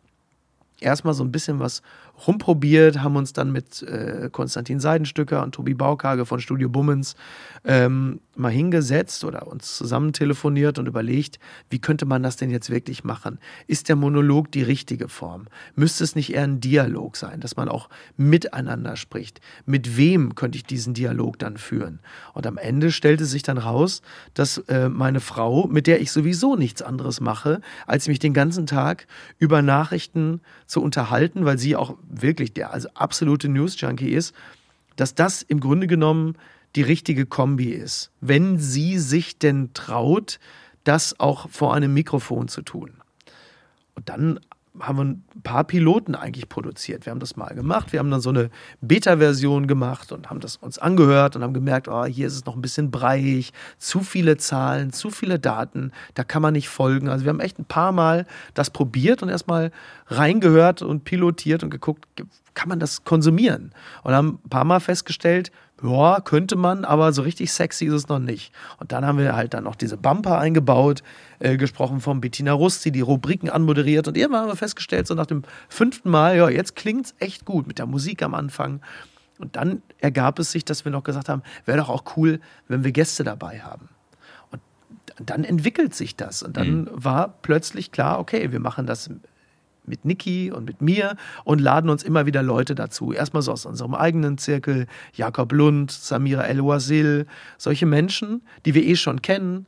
Speaker 3: erstmal so ein bisschen was rumprobiert, haben uns dann mit äh, Konstantin Seidenstücker und Tobi Baukage von Studio Bummens ähm, mal hingesetzt oder uns zusammen telefoniert und überlegt, wie könnte man das denn jetzt wirklich machen? Ist der Monolog die richtige Form? Müsste es nicht eher ein Dialog sein, dass man auch miteinander spricht? Mit wem könnte ich diesen Dialog dann führen? Und am Ende stellte sich dann raus, dass äh, meine Frau, mit der ich sowieso nichts anderes mache, als mich den ganzen Tag über Nachrichten zu unterhalten, weil sie auch wirklich der also absolute News-Junkie ist, dass das im Grunde genommen die richtige Kombi ist, wenn sie sich denn traut, das auch vor einem Mikrofon zu tun. Und dann haben wir ein paar Piloten eigentlich produziert. Wir haben das mal gemacht. Wir haben dann so eine Beta-Version gemacht und haben das uns angehört und haben gemerkt, oh, hier ist es noch ein bisschen breiig, zu viele Zahlen, zu viele Daten, da kann man nicht folgen. Also wir haben echt ein paar Mal das probiert und erstmal reingehört und pilotiert und geguckt, kann man das konsumieren? Und haben ein paar Mal festgestellt, ja, könnte man, aber so richtig sexy ist es noch nicht. Und dann haben wir halt dann noch diese Bumper eingebaut, äh, gesprochen von Bettina Rust, die Rubriken anmoderiert. Und irgendwann haben wir festgestellt, so nach dem fünften Mal, ja, jetzt klingt es echt gut mit der Musik am Anfang. Und dann ergab es sich, dass wir noch gesagt haben, wäre doch auch cool, wenn wir Gäste dabei haben. Und dann entwickelt sich das. Und dann mhm. war plötzlich klar, okay, wir machen das mit Niki und mit mir und laden uns immer wieder Leute dazu. Erstmal so aus unserem eigenen Zirkel, Jakob Lund, Samira El-Wazil, solche Menschen, die wir eh schon kennen.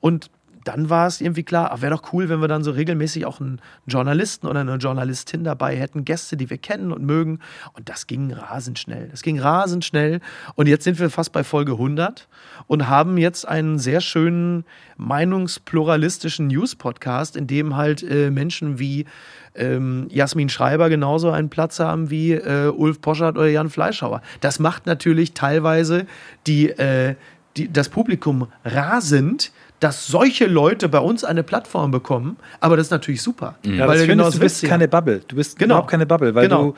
Speaker 3: Und dann war es irgendwie klar, wäre doch cool, wenn wir dann so regelmäßig auch einen Journalisten oder eine Journalistin dabei hätten, Gäste, die wir kennen und mögen. Und das ging rasend schnell. Das ging rasend schnell. Und jetzt sind wir fast bei Folge 100 und haben jetzt einen sehr schönen meinungspluralistischen News-Podcast, in dem halt äh, Menschen wie ähm, Jasmin Schreiber genauso einen Platz haben wie äh, Ulf Poschert oder Jan Fleischhauer. Das macht natürlich teilweise die, äh, die, das Publikum rasend, dass solche Leute bei uns eine Plattform bekommen, aber das ist natürlich super.
Speaker 1: Mhm. Ja, weil du, genau du bist keine Bubble. Du bist genau. überhaupt keine Bubble, weil genau. du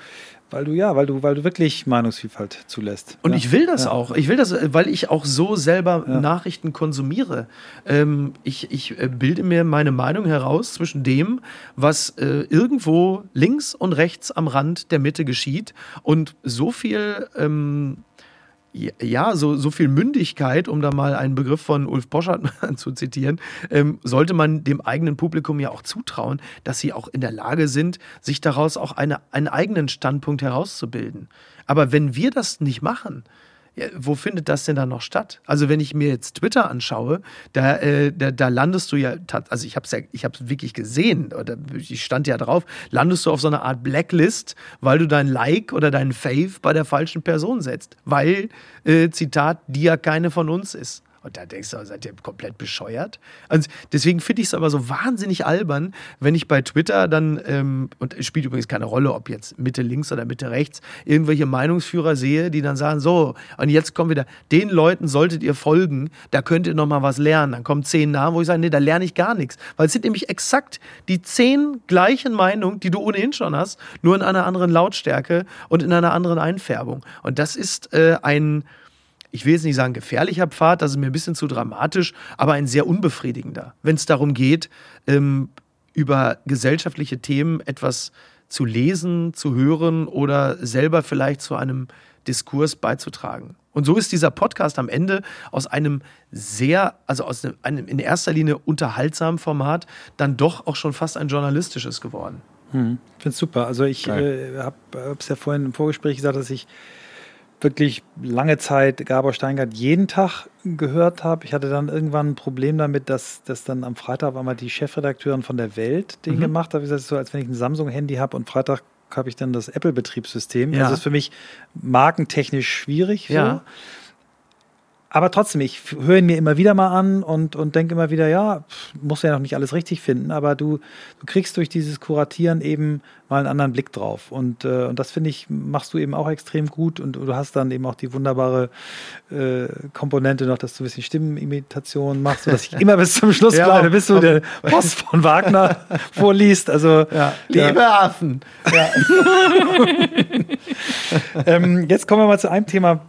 Speaker 1: weil du ja, weil du, weil du wirklich Meinungsvielfalt zulässt.
Speaker 3: Und
Speaker 1: ja.
Speaker 3: ich will das ja. auch. Ich will das, weil ich auch so selber ja. Nachrichten konsumiere. Ähm, ich, ich äh, bilde mir meine Meinung heraus zwischen dem, was äh, irgendwo links und rechts am Rand der Mitte geschieht. Und so viel ähm, ja, so, so viel Mündigkeit, um da mal einen Begriff von Ulf Poschert [laughs] zu zitieren, ähm, sollte man dem eigenen Publikum ja auch zutrauen, dass sie auch in der Lage sind, sich daraus auch eine, einen eigenen Standpunkt herauszubilden. Aber wenn wir das nicht machen, wo findet das denn dann noch statt? Also wenn ich mir jetzt Twitter anschaue, da, äh, da, da, landest du ja, also ich habe es ja, ich habe wirklich gesehen, oder ich stand ja drauf, landest du auf so einer Art Blacklist, weil du dein Like oder dein Fave bei der falschen Person setzt, weil äh, Zitat, die ja keine von uns ist. Und da denkst du, seid ihr komplett bescheuert? Also deswegen finde ich es aber so wahnsinnig albern, wenn ich bei Twitter dann, ähm, und es spielt übrigens keine Rolle, ob jetzt Mitte links oder Mitte rechts, irgendwelche Meinungsführer sehe, die dann sagen, so, und jetzt kommen wieder, den Leuten solltet ihr folgen, da könnt ihr noch mal was lernen. Dann kommen zehn Namen, wo ich sage, nee, da lerne ich gar nichts. Weil es sind nämlich exakt die zehn gleichen Meinungen, die du ohnehin schon hast, nur in einer anderen Lautstärke und in einer anderen Einfärbung. Und das ist äh, ein ich will jetzt nicht sagen gefährlicher Pfad, das ist mir ein bisschen zu dramatisch, aber ein sehr unbefriedigender, wenn es darum geht, ähm, über gesellschaftliche Themen etwas zu lesen, zu hören oder selber vielleicht zu einem Diskurs beizutragen. Und so ist dieser Podcast am Ende aus einem sehr, also aus einem in erster Linie unterhaltsamen Format, dann doch auch schon fast ein journalistisches geworden.
Speaker 1: Hm, ich finde es super. Also ich äh, habe es ja vorhin im Vorgespräch gesagt, dass ich wirklich lange Zeit Gabor Steingart jeden Tag gehört habe. Ich hatte dann irgendwann ein Problem damit, dass, dass dann am Freitag war mal die Chefredakteurin von der Welt den mhm. gemacht hat. Wie gesagt, so als wenn ich ein Samsung-Handy habe und Freitag habe ich dann das Apple-Betriebssystem. Ja. Das ist für mich markentechnisch schwierig. So. Ja aber trotzdem, ich höre ihn mir immer wieder mal an und, und denke immer wieder, ja, muss ja noch nicht alles richtig finden, aber du, du kriegst durch dieses Kuratieren eben mal einen anderen Blick drauf. Und, äh, und das finde ich, machst du eben auch extrem gut und du hast dann eben auch die wunderbare äh, Komponente noch, dass du ein bisschen Stimmenimitation machst, sodass ich [laughs] immer bis zum Schluss ja, bleibe, bis du den [laughs] Post von Wagner [laughs] vorliest. Also,
Speaker 3: ja. Liebe ja. Affen. Ja.
Speaker 1: ähm, jetzt kommen wir mal zu einem Thema,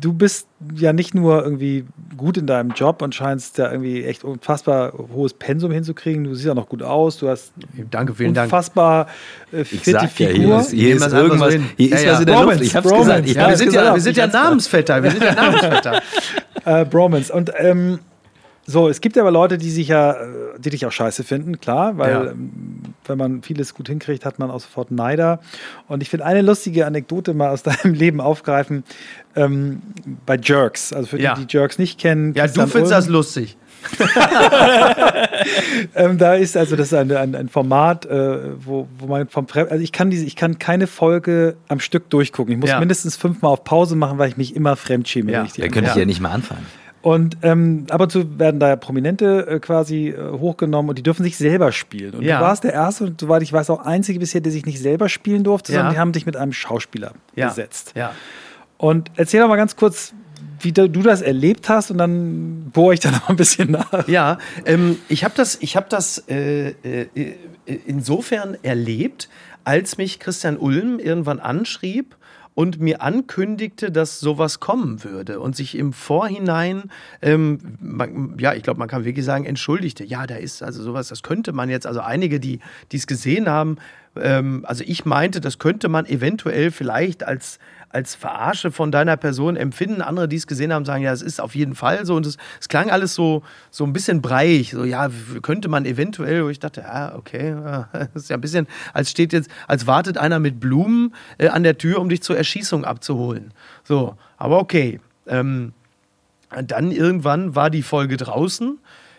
Speaker 1: du bist ja nicht nur irgendwie gut in deinem Job und scheinst ja irgendwie echt unfassbar hohes Pensum hinzukriegen. Du siehst ja noch gut aus. Du hast
Speaker 3: Danke, vielen
Speaker 1: unfassbar Dank.
Speaker 2: fitte ich sag Figur. Ja, hier ist, hier ist irgendwas. Hier ist ja, was in der Bromance,
Speaker 3: Luft. Ich hab's Bromance. gesagt. Ich ja, wir, sind gesagt. Ja, wir sind ja Namensvetter. Wir sind ja [laughs] Namensvetter.
Speaker 1: äh, Bromance. Und ähm, so, es gibt aber Leute, die sich ja, äh, die dich auch scheiße finden, klar, weil ja. Ähm, wenn man vieles gut hinkriegt, hat man auch sofort Neider. Und ich finde eine lustige Anekdote mal aus [laughs] deinem Leben aufgreifen ähm, bei Jerks. Also für ja. die, die Jerks nicht kennen.
Speaker 3: Ja, Christian du findest Ulm. das lustig. [laughs]
Speaker 1: ähm, da ist also das ist ein, ein, ein Format, äh, wo, wo man vom Pre also ich kann diese, ich kann keine Folge am Stück durchgucken. Ich muss ja. mindestens fünfmal auf Pause machen, weil ich mich immer fremdschäme.
Speaker 2: Ja. Dann könnte ich ja nicht mal anfangen.
Speaker 1: Und ähm, ab und zu werden da ja Prominente äh, quasi äh, hochgenommen und die dürfen sich selber spielen. Und ja. du warst der Erste und soweit ich weiß auch einzige bisher, der sich nicht selber spielen durfte, ja. sondern die haben dich mit einem Schauspieler ja. gesetzt.
Speaker 3: Ja.
Speaker 1: Und erzähl doch mal ganz kurz, wie du das erlebt hast und dann bohre ich da noch ein bisschen nach.
Speaker 3: Ja, ähm, ich habe das, ich hab das äh, äh, insofern erlebt, als mich Christian Ulm irgendwann anschrieb und mir ankündigte, dass sowas kommen würde und sich im Vorhinein, ähm, man, ja, ich glaube, man kann wirklich sagen, entschuldigte. Ja, da ist also sowas, das könnte man jetzt, also einige, die es gesehen haben, ähm, also ich meinte, das könnte man eventuell vielleicht als als Verarsche von deiner Person empfinden. Andere, die es gesehen haben, sagen, ja, es ist auf jeden Fall so. Und es, klang alles so, so ein bisschen breiig. So, ja, könnte man eventuell, wo ich dachte, ja, okay, das [laughs] ist ja ein bisschen, als steht jetzt, als wartet einer mit Blumen äh, an der Tür, um dich zur Erschießung abzuholen. So, aber okay. Ähm, dann irgendwann war die Folge draußen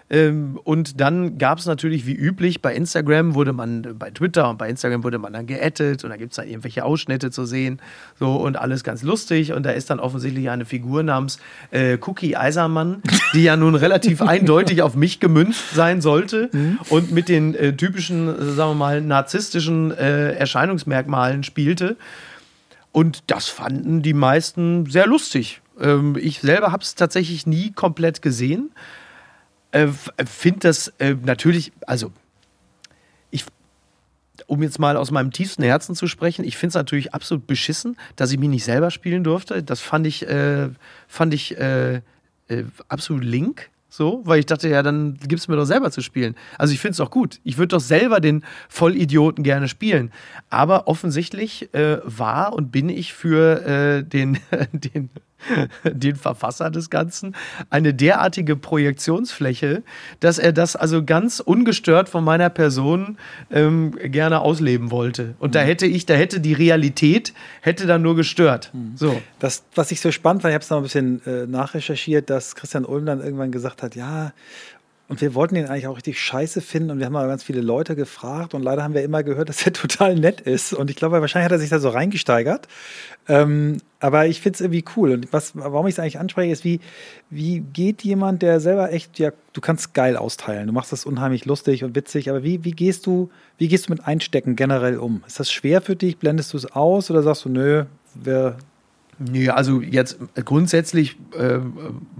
Speaker 3: und dann gab es natürlich wie üblich, bei Instagram wurde man, bei Twitter und bei Instagram wurde man dann geaddet und da gibt es dann irgendwelche Ausschnitte zu sehen. So und alles ganz lustig. Und da ist dann offensichtlich eine Figur namens äh, Cookie Eisermann, die ja nun relativ [laughs] eindeutig auf mich gemünzt sein sollte mhm. und mit den äh, typischen, äh, sagen wir mal, narzisstischen äh, Erscheinungsmerkmalen spielte. Und das fanden die meisten sehr lustig. Ähm, ich selber habe es tatsächlich nie komplett gesehen. Äh, finde das äh, natürlich, also ich, um jetzt mal aus meinem tiefsten Herzen zu sprechen, ich finde es natürlich absolut beschissen, dass ich mich nicht selber spielen durfte. Das fand ich, äh, fand ich äh, äh, absolut link. So, weil ich dachte, ja, dann gibt es mir doch selber zu spielen. Also ich finde es auch gut. Ich würde doch selber den Vollidioten gerne spielen. Aber offensichtlich äh, war und bin ich für äh, den, [laughs] den [laughs] den Verfasser des Ganzen, eine derartige Projektionsfläche, dass er das also ganz ungestört von meiner Person ähm, gerne ausleben wollte. Und mhm. da hätte ich, da hätte die Realität, hätte dann nur gestört. Mhm. So.
Speaker 1: Das, was ich so spannend fand, ich habe es noch ein bisschen äh, nachrecherchiert, dass Christian Ulm dann irgendwann gesagt hat, ja, und wir wollten ihn eigentlich auch richtig scheiße finden und wir haben mal ganz viele Leute gefragt und leider haben wir immer gehört, [laughs] dass er total nett ist. Und ich glaube, wahrscheinlich hat er sich da so reingesteigert. Ähm, aber ich finde es irgendwie cool. Und was, warum ich es eigentlich anspreche, ist, wie, wie geht jemand, der selber echt, ja, du kannst geil austeilen, du machst das unheimlich lustig und witzig, aber wie, wie gehst du, wie gehst du mit Einstecken generell um? Ist das schwer für dich? Blendest du es aus oder sagst du, nö, wer
Speaker 3: Nö, also jetzt grundsätzlich äh,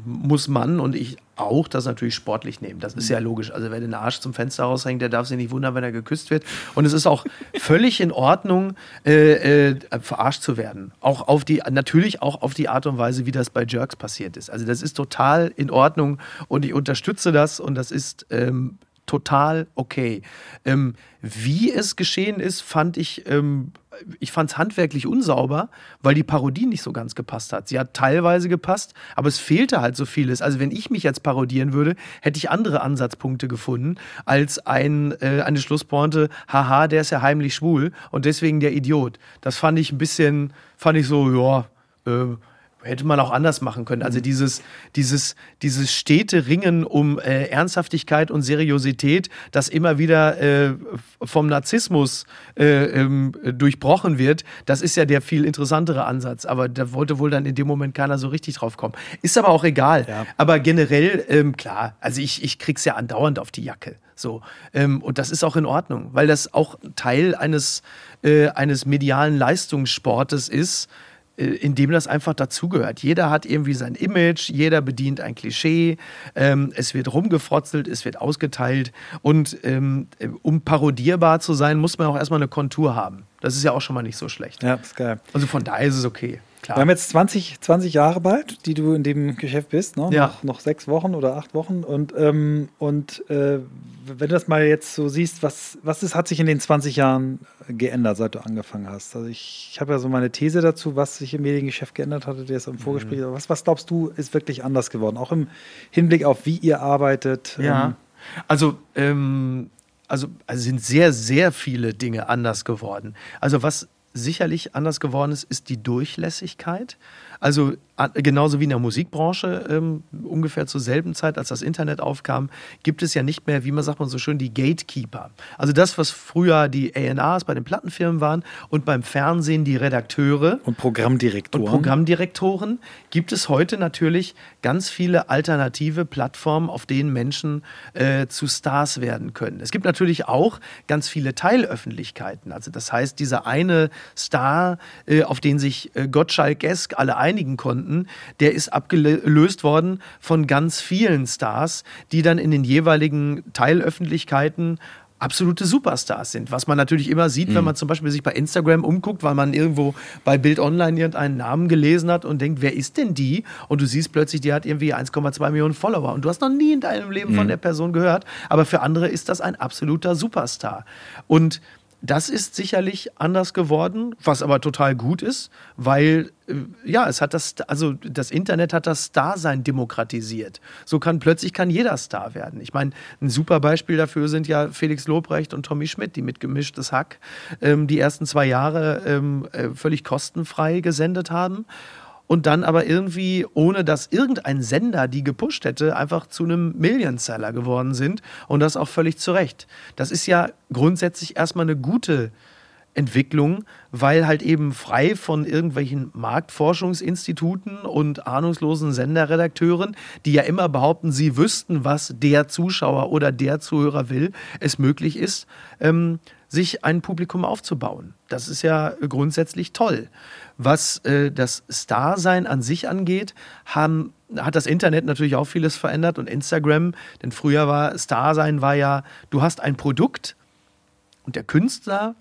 Speaker 3: muss man und ich auch das natürlich sportlich nehmen. Das ist ja logisch. Also wer den Arsch zum Fenster raushängt, der darf sich nicht wundern, wenn er geküsst wird. Und es ist auch [laughs] völlig in Ordnung, äh, äh, verarscht zu werden. Auch auf die, natürlich auch auf die Art und Weise, wie das bei Jerks passiert ist. Also das ist total in Ordnung und ich unterstütze das und das ist ähm, total okay. Ähm, wie es geschehen ist, fand ich ähm, ich fand es handwerklich unsauber, weil die Parodie nicht so ganz gepasst hat. Sie hat teilweise gepasst, aber es fehlte halt so vieles. Also wenn ich mich jetzt parodieren würde, hätte ich andere Ansatzpunkte gefunden als ein, äh, eine Schlusspointe, haha, der ist ja heimlich schwul und deswegen der Idiot. Das fand ich ein bisschen, fand ich so, ja, äh, hätte man auch anders machen können. Also mhm. dieses, dieses, dieses stete Ringen um äh, Ernsthaftigkeit und Seriosität, das immer wieder äh, vom Narzissmus äh, ähm, durchbrochen wird, das ist ja der viel interessantere Ansatz. Aber da wollte wohl dann in dem Moment keiner so richtig drauf kommen. Ist aber auch egal. Ja. Aber generell, ähm, klar, also ich, ich krieg's ja andauernd auf die Jacke. So. Ähm, und das ist auch in Ordnung, weil das auch Teil eines, äh, eines medialen Leistungssportes ist äh, in dem das einfach dazugehört. Jeder hat irgendwie sein Image, jeder bedient ein Klischee, ähm, es wird rumgefrotzelt, es wird ausgeteilt und ähm, um parodierbar zu sein, muss man auch erstmal eine Kontur haben. Das ist ja auch schon mal nicht so schlecht.
Speaker 1: Ja, ist geil.
Speaker 3: Also von daher ist es okay.
Speaker 1: Klar. Wir haben jetzt 20, 20 Jahre bald, die du in dem Geschäft bist, ne?
Speaker 3: ja.
Speaker 1: noch, noch sechs Wochen oder acht Wochen. Und, ähm, und äh, wenn du das mal jetzt so siehst, was, was ist, hat sich in den 20 Jahren geändert, seit du angefangen hast? Also ich, ich habe ja so meine These dazu, was sich im Mediengeschäft geändert hatte, der ist im Vorgespräch. Mhm. Was, was glaubst du, ist wirklich anders geworden? Auch im Hinblick auf, wie ihr arbeitet?
Speaker 3: Ja, ähm, also ähm also, also sind sehr, sehr viele Dinge anders geworden. Also was sicherlich anders geworden ist, ist die Durchlässigkeit. Also genauso wie in der Musikbranche, ähm, ungefähr zur selben Zeit, als das Internet aufkam, gibt es ja nicht mehr, wie man sagt man so schön, die Gatekeeper. Also das, was früher die A&Rs bei den Plattenfirmen waren und beim Fernsehen die Redakteure.
Speaker 1: Und Programmdirektoren.
Speaker 3: Und Programmdirektoren gibt es heute natürlich ganz viele alternative Plattformen, auf denen Menschen äh, zu Stars werden können. Es gibt natürlich auch ganz viele Teilöffentlichkeiten. Also das heißt, dieser eine Star, äh, auf den sich äh, Gottschalk-esk alle einigen konnten, der ist abgelöst worden von ganz vielen Stars, die dann in den jeweiligen Teilöffentlichkeiten absolute Superstars sind. Was man natürlich immer sieht, mhm. wenn man zum Beispiel sich bei Instagram umguckt, weil man irgendwo bei Bild Online irgendeinen Namen gelesen hat und denkt, wer ist denn die? Und du siehst plötzlich, die hat irgendwie 1,2 Millionen Follower und du hast noch nie in deinem Leben mhm. von der Person gehört. Aber für andere ist das ein absoluter Superstar. Und das ist sicherlich anders geworden, was aber total gut ist, weil äh, ja, es hat das, also das Internet hat das Starsein demokratisiert. So kann plötzlich kann jeder Star werden. Ich meine, ein super Beispiel dafür sind ja Felix Lobrecht und Tommy Schmidt, die mit gemischtes Hack ähm, die ersten zwei Jahre ähm, äh, völlig kostenfrei gesendet haben und dann aber irgendwie, ohne dass irgendein Sender die gepusht hätte, einfach zu einem Millionseller geworden sind und das auch völlig zu Recht. Das ist ja grundsätzlich erstmal eine gute Entwicklung, weil halt eben frei von irgendwelchen Marktforschungsinstituten und ahnungslosen Senderredakteuren, die ja immer behaupten, sie wüssten, was der Zuschauer oder der Zuhörer will, es möglich ist, ähm, sich ein Publikum aufzubauen. Das ist ja grundsätzlich toll. Was äh, das Starsein an sich angeht, haben, hat das Internet natürlich auch vieles verändert und Instagram, denn früher war Starsein war ja, du hast ein Produkt und der Künstler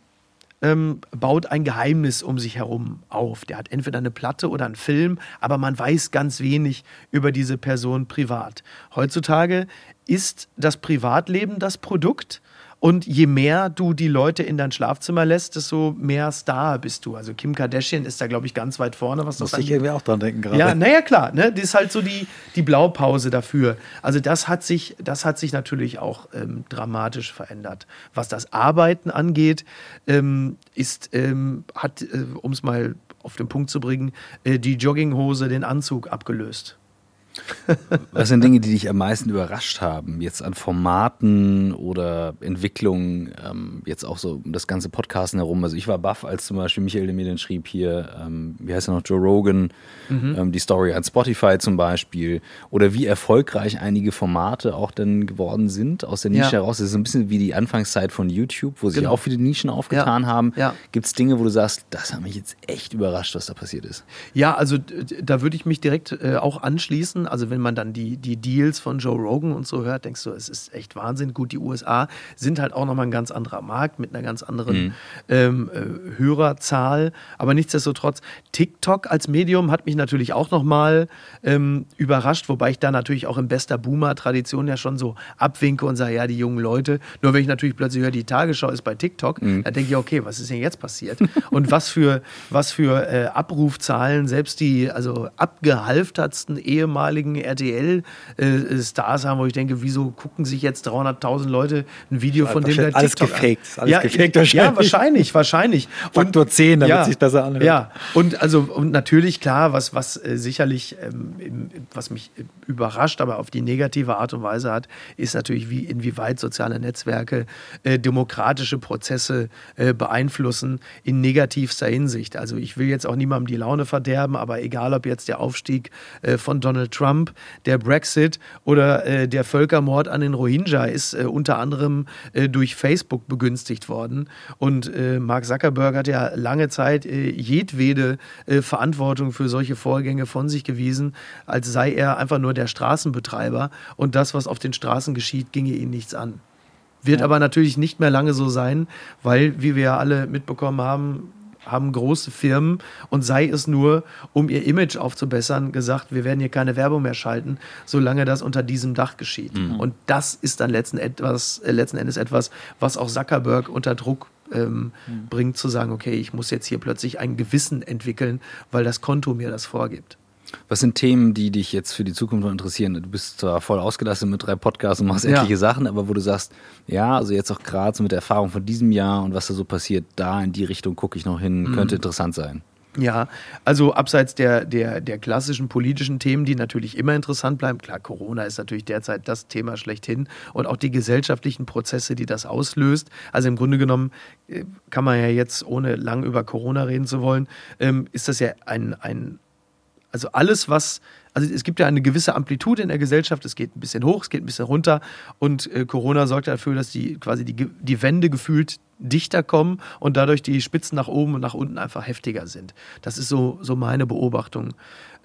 Speaker 3: ähm, baut ein Geheimnis um sich herum auf. Der hat entweder eine Platte oder einen Film, aber man weiß ganz wenig über diese Person privat. Heutzutage ist das Privatleben das Produkt und je mehr du die Leute in dein Schlafzimmer lässt, desto mehr Star bist du. Also Kim Kardashian ist da, glaube ich, ganz weit vorne, was
Speaker 1: das Muss ich irgendwie auch dran denken gerade.
Speaker 3: Ja, naja, klar. Ne? Das ist halt so die, die Blaupause dafür. Also das hat sich, das hat sich natürlich auch ähm, dramatisch verändert. Was das Arbeiten angeht, ähm, ist, ähm, hat, äh, um es mal auf den Punkt zu bringen, äh, die Jogginghose den Anzug abgelöst.
Speaker 2: Was sind Dinge, die dich am meisten überrascht haben? Jetzt an Formaten oder Entwicklungen, ähm, jetzt auch so um das ganze Podcasten herum. Also ich war baff, als zum Beispiel Michael mir dann schrieb hier, ähm, wie heißt er noch, Joe Rogan, mhm. ähm, die Story an Spotify zum Beispiel. Oder wie erfolgreich einige Formate auch dann geworden sind aus der Nische ja. heraus. Das ist so ein bisschen wie die Anfangszeit von YouTube, wo sich genau. auch viele Nischen aufgetan
Speaker 3: ja.
Speaker 2: haben.
Speaker 3: Ja.
Speaker 2: Gibt es Dinge, wo du sagst, das hat mich jetzt echt überrascht, was da passiert ist?
Speaker 3: Ja, also da würde ich mich direkt äh, auch anschließen Also wenn man dann die, die Deals von Joe Rogan und so hört, denkst du, es ist echt Wahnsinn. Gut, die USA sind halt auch nochmal ein ganz anderer Markt mit einer ganz anderen mhm. ähm, äh, Hörerzahl. Aber nichtsdestotrotz, TikTok als Medium hat mich natürlich auch nochmal ähm, überrascht, wobei ich da natürlich auch in bester Boomer-Tradition ja schon so abwinke und sage, ja, die jungen Leute. Nur wenn ich natürlich plötzlich höre, die Tagesschau ist bei TikTok, mhm. dann denke ich, okay, was ist denn jetzt passiert? [laughs] und was für, was für äh, Abrufzahlen selbst die also abgehalftertsten ehemaligen RTL-Stars äh, haben, wo ich denke, wieso gucken sich jetzt 300.000 Leute ein Video von dem
Speaker 1: der alles TikTok gefaked,
Speaker 3: alles ja, gefaked wahrscheinlich. Ja, wahrscheinlich, wahrscheinlich.
Speaker 1: Faktor 10, damit
Speaker 3: ja,
Speaker 1: sich besser anhört.
Speaker 3: Ja, und also und natürlich klar, was was äh, sicherlich ähm, was mich überrascht, aber auf die negative Art und Weise hat, ist natürlich wie inwieweit soziale Netzwerke äh, demokratische Prozesse äh, beeinflussen in negativster Hinsicht. Also ich will jetzt auch niemandem die Laune verderben, aber egal ob jetzt der Aufstieg äh, von Donald Trump, der Brexit oder äh, der Völkermord an den Rohingya ist äh, unter anderem äh, durch Facebook begünstigt worden. Und äh, Mark Zuckerberg hat ja lange Zeit äh, jedwede Verantwortung für solche Vorgänge von sich gewiesen, als sei er einfach nur der Straßenbetreiber und das, was auf den Straßen geschieht, ginge ihn nichts an. Wird ja. aber natürlich nicht mehr lange so sein, weil, wie wir ja alle mitbekommen haben, haben große Firmen und sei es nur, um ihr Image aufzubessern, gesagt, wir werden hier keine Werbung mehr schalten, solange das unter diesem Dach geschieht. Mhm. Und das ist dann letzten, etwas, äh, letzten Endes etwas, was auch Zuckerberg unter Druck ähm, mhm. bringt, zu sagen, okay, ich muss jetzt hier plötzlich ein Gewissen entwickeln, weil das Konto mir das vorgibt.
Speaker 2: Was sind Themen, die dich jetzt für die Zukunft noch interessieren? Du bist zwar voll ausgelastet mit drei Podcasts und machst ja. etliche Sachen, aber wo du sagst, ja, also jetzt auch gerade so mit der Erfahrung von diesem Jahr und was da so passiert, da in die Richtung gucke ich noch hin, mhm. könnte interessant sein.
Speaker 3: Ja, also abseits der, der, der klassischen politischen Themen, die natürlich immer interessant bleiben. Klar, Corona ist natürlich derzeit das Thema schlechthin und auch die gesellschaftlichen Prozesse, die das auslöst. Also im Grunde genommen äh, kann man ja jetzt, ohne lang über Corona reden zu wollen, ähm, ist das ja ein, ein also alles, was, also es gibt ja eine gewisse Amplitude in der Gesellschaft, es geht ein bisschen hoch, es geht ein bisschen runter und äh, Corona sorgt dafür, dass die quasi die, die Wände gefühlt dichter kommen und dadurch die Spitzen nach oben und nach unten einfach heftiger sind. Das ist so, so meine Beobachtung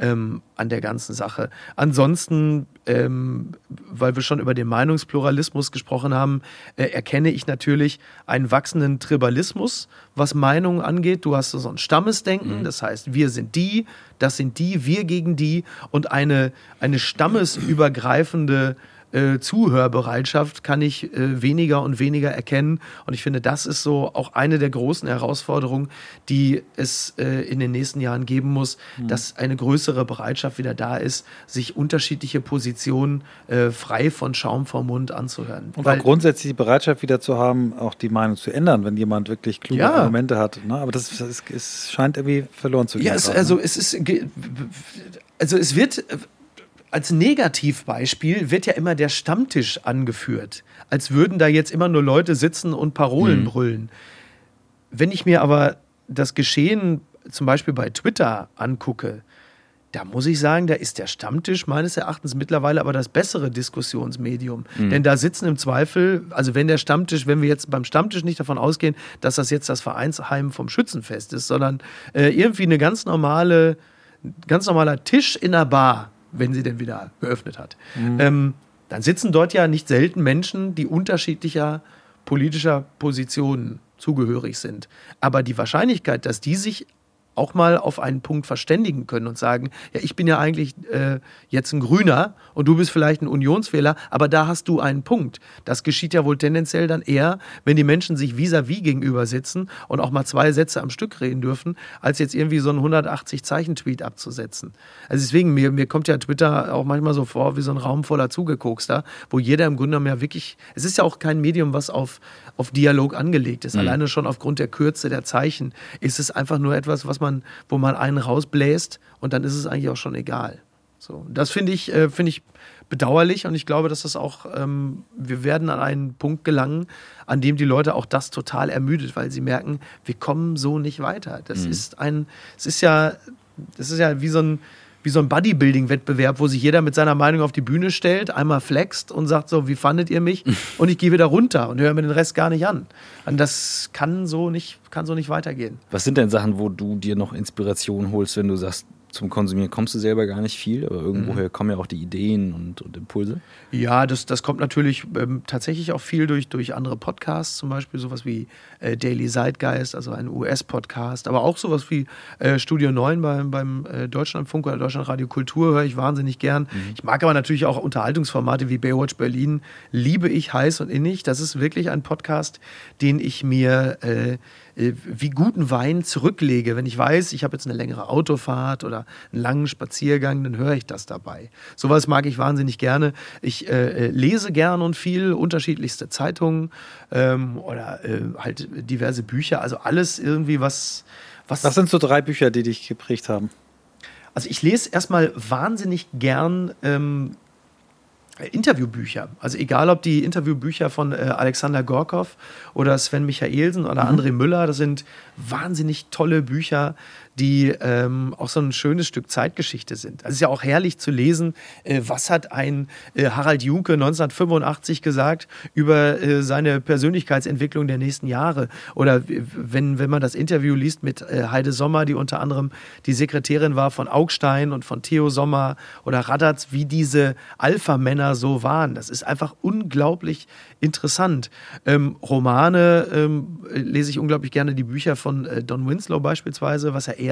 Speaker 3: ähm, an der ganzen Sache. Ansonsten, ähm, weil wir schon über den Meinungspluralismus gesprochen haben, äh, erkenne ich natürlich einen wachsenden Tribalismus, was Meinungen angeht. Du hast so ein Stammesdenken, mhm. das heißt, wir sind die, das sind die, wir gegen die und eine, eine stammesübergreifende äh, Zuhörbereitschaft kann ich äh, weniger und weniger erkennen. Und ich finde, das ist so auch eine der großen Herausforderungen, die es äh, in den nächsten Jahren geben muss, mhm. dass eine größere Bereitschaft wieder da ist, sich unterschiedliche Positionen äh, frei von Schaum vom Mund anzuhören.
Speaker 1: Und Weil, auch grundsätzlich die Bereitschaft wieder zu haben, auch die Meinung zu ändern, wenn jemand wirklich kluge ja. Argumente hat. Ne? Aber das, das, es scheint irgendwie verloren zu gehen.
Speaker 3: Ja, es, also ne? es ist, also es wird als Negativbeispiel wird ja immer der Stammtisch angeführt, als würden da jetzt immer nur Leute sitzen und Parolen mhm. brüllen. Wenn ich mir aber das Geschehen zum Beispiel bei Twitter angucke, da muss ich sagen, da ist der Stammtisch meines Erachtens mittlerweile aber das bessere Diskussionsmedium. Mhm. Denn da sitzen im Zweifel, also wenn der Stammtisch, wenn wir jetzt beim Stammtisch nicht davon ausgehen, dass das jetzt das Vereinsheim vom Schützenfest ist, sondern äh, irgendwie eine ganz normale, ganz normaler Tisch in der Bar, wenn sie denn wieder geöffnet hat. Mhm. Ähm, dann sitzen dort ja nicht selten Menschen, die unterschiedlicher politischer Positionen zugehörig sind. Aber die Wahrscheinlichkeit, dass die sich auch mal auf einen Punkt verständigen können und sagen, ja, ich bin ja eigentlich äh, jetzt ein Grüner und du bist vielleicht ein Unionswähler, aber da hast du einen Punkt. Das geschieht ja wohl tendenziell dann eher, wenn die Menschen sich vis-à-vis -vis gegenüber sitzen und auch mal zwei Sätze am Stück reden dürfen, als jetzt irgendwie so einen 180-Zeichen-Tweet abzusetzen. Also deswegen, mir, mir kommt ja Twitter auch manchmal so vor wie so ein Raum voller Zugekokster, wo jeder im Grunde genommen ja wirklich, es ist ja auch kein Medium, was auf, auf Dialog angelegt ist. Mhm. Alleine schon aufgrund der Kürze der Zeichen ist es einfach nur etwas, was man, wo man einen rausbläst und dann ist es eigentlich auch schon egal. So, das finde ich, äh, finde ich bedauerlich und ich glaube, dass das auch, ähm, wir werden an einen Punkt gelangen, an dem die Leute auch das total ermüdet, weil sie merken, wir kommen so nicht weiter. Das mhm. ist ein, es ist ja, das ist ja wie so ein, wie so ein Bodybuilding-Wettbewerb, wo sich jeder mit seiner Meinung auf die Bühne stellt, einmal flext und sagt so, wie fandet ihr mich? [laughs] Und ich gehe wieder runter und höre mir den Rest gar nicht an. Und das kann so nicht, kann so nicht weitergehen.
Speaker 2: Was sind denn Sachen, wo du dir noch Inspiration holst, wenn du sagst, zum Konsumieren kommst du selber gar nicht viel, aber irgendwoher mhm. kommen ja auch die Ideen und, und Impulse.
Speaker 3: Ja, das, das kommt natürlich ähm, tatsächlich auch viel durch, durch andere Podcasts, zum Beispiel sowas wie äh, Daily Zeitgeist, also ein US-Podcast, aber auch sowas wie äh, Studio 9 beim, beim äh, Deutschlandfunk oder Deutschlandradio Kultur höre ich wahnsinnig gern. Mhm. Ich mag aber natürlich auch Unterhaltungsformate wie Baywatch Berlin, liebe ich heiß und innig. Das ist wirklich ein Podcast, den ich mir äh, wie guten Wein zurücklege. Wenn ich weiß, ich habe jetzt eine längere Autofahrt oder einen langen Spaziergang, dann höre ich das dabei. Sowas mag ich wahnsinnig gerne. Ich äh, äh, lese gern und viel, unterschiedlichste Zeitungen ähm, oder äh, halt diverse Bücher. Also alles irgendwie, was,
Speaker 1: was. Was sind so drei Bücher, die dich geprägt haben?
Speaker 3: Also ich lese erstmal wahnsinnig gern ähm, Interviewbücher. Also egal, ob die Interviewbücher von äh, Alexander Gorkov oder Sven Michaelsen oder mhm. André Müller, das sind wahnsinnig tolle Bücher, die ähm, auch so ein schönes Stück Zeitgeschichte sind. Es ist ja auch herrlich zu lesen, äh, was hat ein äh, Harald Junke 1985 gesagt über äh, seine Persönlichkeitsentwicklung der nächsten Jahre. Oder wenn, wenn man das Interview liest mit äh, Heide Sommer, die unter anderem die Sekretärin war von Augstein und von Theo Sommer oder Radatz, wie diese Alpha-Männer so waren. Das ist einfach unglaublich interessant. Ähm, Romane ähm, lese ich unglaublich gerne, die Bücher von äh, Don Winslow beispielsweise, was ja eher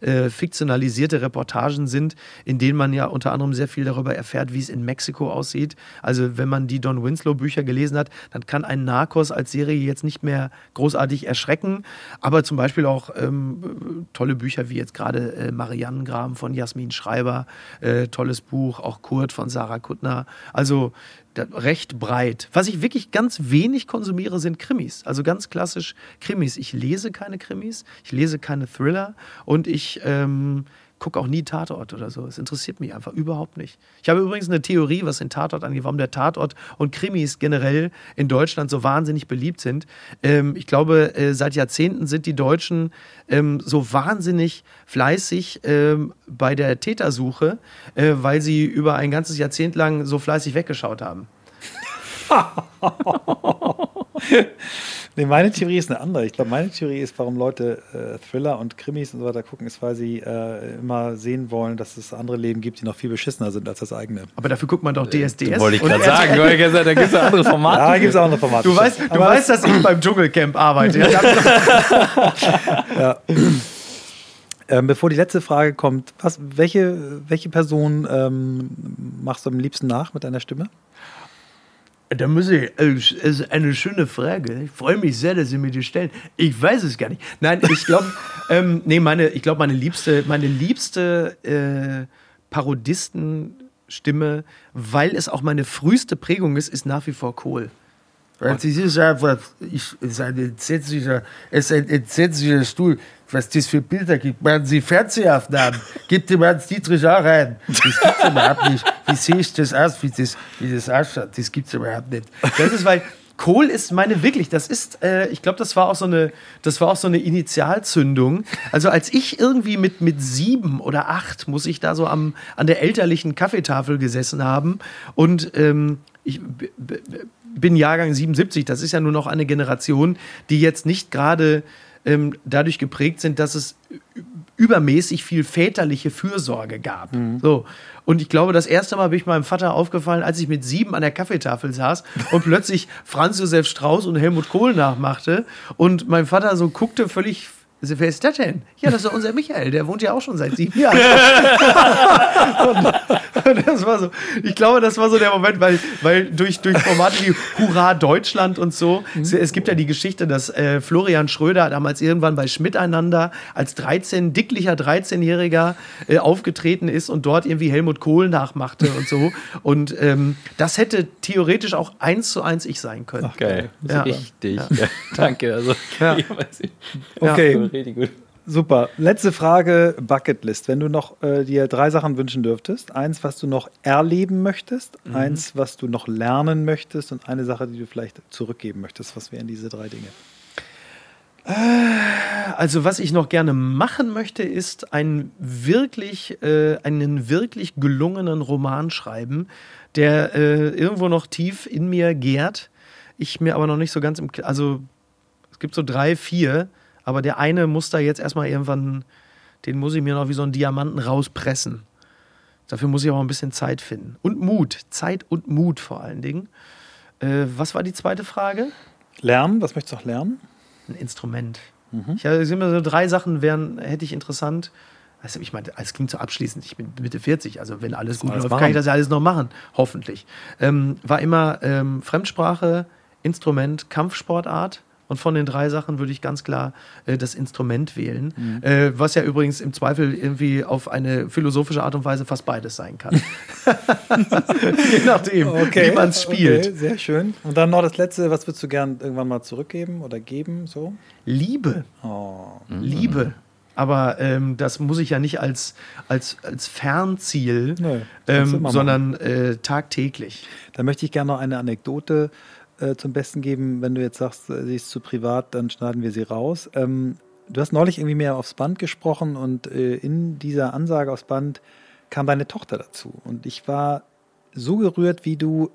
Speaker 3: äh, fiktionalisierte Reportagen sind, in denen man ja unter anderem sehr viel darüber erfährt, wie es in Mexiko aussieht. Also wenn man die Don Winslow Bücher gelesen hat, dann kann ein Narcos als Serie jetzt nicht mehr großartig erschrecken, aber zum Beispiel auch ähm, tolle Bücher wie jetzt gerade äh, Mariannengraben von Jasmin Schreiber, äh, tolles Buch, auch Kurt von Sarah Kuttner. Also recht breit. Was ich wirklich ganz wenig konsumiere, sind Krimis. Also ganz klassisch Krimis. Ich lese keine Krimis, ich lese keine Thriller und ich ähm, gucke auch nie Tatort oder so. Es interessiert mich einfach überhaupt nicht. Ich habe übrigens eine Theorie, was den Tatort angeht, warum der Tatort und Krimis generell in Deutschland so wahnsinnig beliebt sind. Ähm, ich glaube, äh, seit Jahrzehnten sind die Deutschen ähm, so wahnsinnig fleißig ähm, bei der Tätersuche, äh, weil sie über ein ganzes Jahrzehnt lang so fleißig weggeschaut haben. [laughs]
Speaker 1: nee, meine Theorie ist eine andere. Ich glaube, meine Theorie ist, warum Leute äh, Thriller und Krimis und so weiter gucken, ist, weil sie äh, immer sehen wollen, dass es andere Leben gibt, die noch viel beschissener sind als das eigene.
Speaker 3: Aber dafür guckt man doch DSDS.
Speaker 2: Äh, wollte ich gerade sagen. da gibt es ja andere Formate.
Speaker 1: Ja, gibt es auch andere Formate.
Speaker 3: Du weißt, du weißt dass ich beim Dschungelcamp arbeite. [laughs]
Speaker 1: ja. Ähm, bevor die letzte Frage kommt, was, welche, welche Person ähm, machst du am liebsten nach mit deiner Stimme?
Speaker 3: Da muss ich, äh, es ist eine schöne Frage. Ich freue mich sehr, dass Sie mir die stellen. Ich weiß es gar nicht. Nein, ich glaube, [laughs] ähm, nee, meine, ich glaube, meine liebste, meine liebste äh, Parodistenstimme, weil es auch meine früheste Prägung ist, ist nach wie vor Kohl.
Speaker 4: Das ist einfach, ich, es ist ein entsetzlicher, es ist ein entsetzlicher Stuhl was das für Bilder gibt. Machen Sie Fernsehaufnahmen, gibt dem Hans Dietrich auch rein. Das gibt es überhaupt nicht. Wie sehe ich das aus, wie das, wie das ausschaut? Das gibt es überhaupt nicht.
Speaker 3: Das ist, weil Kohl ist meine wirklich, das ist, äh, ich glaube, das war auch so eine, das war auch so eine Initialzündung. Also als ich irgendwie mit, mit sieben oder acht muss ich da so am, an der elterlichen Kaffeetafel gesessen haben und ähm, ich bin Jahrgang 77, das ist ja nur noch eine Generation, die jetzt nicht gerade ähm, dadurch geprägt sind, dass es übermäßig viel väterliche Fürsorge gab. Mhm. So. Und ich glaube, das erste Mal bin ich meinem Vater aufgefallen, als ich mit sieben an der Kaffeetafel saß [laughs] und plötzlich Franz Josef Strauß und Helmut Kohl nachmachte und mein Vater so guckte völlig wer ist das denn? Ja, das ist unser Michael, der wohnt ja auch schon seit sieben Jahren. [laughs] und, das war so, ich glaube, das war so der Moment, weil, weil durch, durch Formate wie Hurra Deutschland und so, mhm. es gibt ja die Geschichte, dass äh, Florian Schröder damals irgendwann bei Schmiteinander als 13, dicklicher 13-Jähriger äh, aufgetreten ist und dort irgendwie Helmut Kohl nachmachte und so. [laughs] Und ähm, das hätte theoretisch auch eins zu eins ich sein können.
Speaker 2: Ach, geil. Ja. Richtig. Ja. Ja. Danke. Also, ja. [laughs]
Speaker 1: Okay richtig gut. Super. Letzte Frage: Bucketlist. Wenn du noch äh, dir drei Sachen wünschen dürftest: eins, was du noch erleben möchtest, mhm. eins, was du noch lernen möchtest und eine Sache, die du vielleicht zurückgeben möchtest. Was wären diese drei Dinge?
Speaker 3: Äh, also, was ich noch gerne machen möchte, ist einen wirklich, äh, einen wirklich gelungenen Roman schreiben, der äh, irgendwo noch tief in mir gärt. Ich mir aber noch nicht so ganz im. Also, es gibt so drei, vier aber der eine muss da jetzt erstmal irgendwann, den muss ich mir noch wie so einen Diamanten rauspressen. Dafür muss ich auch ein bisschen Zeit finden. Und Mut. Zeit und Mut vor allen Dingen. Äh, was war die zweite Frage?
Speaker 1: Lernen, was möchtest du noch lernen?
Speaker 3: Ein Instrument. Mhm. Ich habe immer so drei Sachen wären, hätte ich interessant. Also ich meine, es klingt so abschließend, ich bin Mitte 40, also wenn alles gut alles läuft, machen. kann ich das ja alles noch machen, hoffentlich. Ähm, war immer ähm, Fremdsprache, Instrument, Kampfsportart und von den drei Sachen würde ich ganz klar äh, das Instrument wählen, mhm. äh, was ja übrigens im Zweifel irgendwie auf eine philosophische Art und Weise fast beides sein kann. [laughs] [laughs] Je nachdem, okay, wie man es spielt. Okay,
Speaker 1: sehr schön. Und dann noch das Letzte, was würdest du gern irgendwann mal zurückgeben oder geben? So?
Speaker 3: Liebe. Oh. Liebe aber ähm, das muss ich ja nicht als, als, als Fernziel, nee, ähm, sondern äh, tagtäglich.
Speaker 1: Da möchte ich gerne noch eine Anekdote äh, zum Besten geben. Wenn du jetzt sagst, äh, sie ist zu privat, dann schneiden wir sie raus. Ähm, du hast neulich irgendwie mehr aufs Band gesprochen und äh, in dieser Ansage aufs Band kam deine Tochter dazu. Und ich war so gerührt, wie du,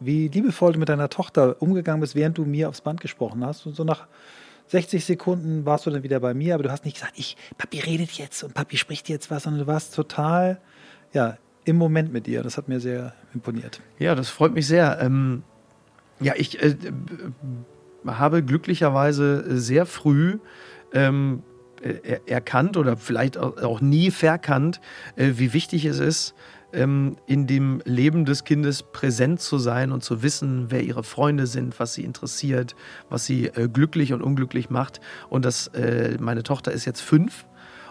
Speaker 1: wie liebevoll du mit deiner Tochter umgegangen bist, während du mir aufs Band gesprochen hast. Und so nach 60 Sekunden warst du dann wieder bei mir, aber du hast nicht gesagt, ich, Papi redet jetzt und Papi spricht jetzt was, sondern du warst total, ja, im Moment mit ihr. Das hat mir sehr imponiert.
Speaker 3: Ja, das freut mich sehr. Ähm, ja, ich äh, habe glücklicherweise sehr früh ähm, äh, erkannt oder vielleicht auch nie verkannt, äh, wie wichtig es ist, ähm, in dem Leben des Kindes präsent zu sein und zu wissen, wer ihre Freunde sind, was sie interessiert, was sie äh, glücklich und unglücklich macht. Und das, äh, meine Tochter ist jetzt fünf